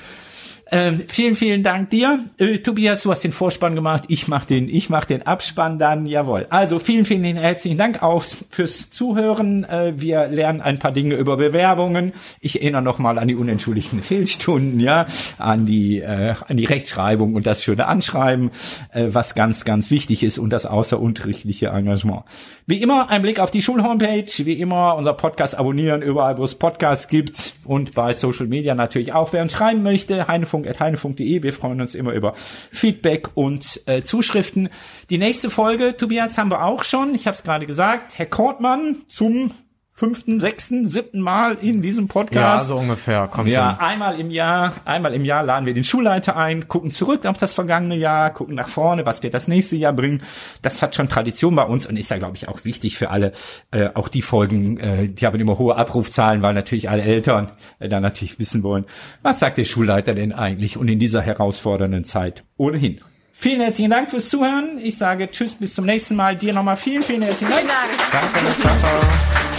Ähm, vielen, vielen Dank dir. Äh, Tobias, du hast den Vorspann gemacht. Ich mach den, ich mach den Abspann dann. Jawohl. Also vielen, vielen herzlichen Dank auch fürs Zuhören. Äh, wir lernen ein paar Dinge über Bewerbungen. Ich erinnere nochmal an die unentschuldigten [LAUGHS] Fehlstunden, ja, an die, äh, an die Rechtschreibung und das schöne Anschreiben, äh, was ganz, ganz wichtig ist und das außerunterrichtliche Engagement. Wie immer ein Blick auf die Schulhomepage, wie immer unser Podcast abonnieren, überall wo es Podcasts gibt und bei Social Media natürlich auch. Wer uns schreiben möchte, heinefunk.heinefunk.de, wir freuen uns immer über Feedback und äh, Zuschriften. Die nächste Folge, Tobias, haben wir auch schon, ich habe es gerade gesagt, Herr Kortmann zum fünften, sechsten, siebten Mal in diesem Ja, Podcast. so ungefähr. Kommt Ja, hin. einmal im Jahr, einmal im Jahr laden wir den Schulleiter ein, gucken zurück auf das vergangene Jahr, gucken nach vorne, was wir das nächste Jahr bringen. Das hat schon Tradition bei uns und ist ja, glaube ich, auch wichtig für alle. Äh, auch die Folgen, äh, die haben immer hohe Abrufzahlen, weil natürlich alle Eltern äh, dann natürlich wissen wollen, was sagt der Schulleiter denn eigentlich und in dieser herausfordernden Zeit ohnehin. Vielen herzlichen Dank fürs Zuhören. Ich sage Tschüss, bis zum nächsten Mal. Dir nochmal vielen, vielen herzlichen Dank. Danke, ciao, ciao.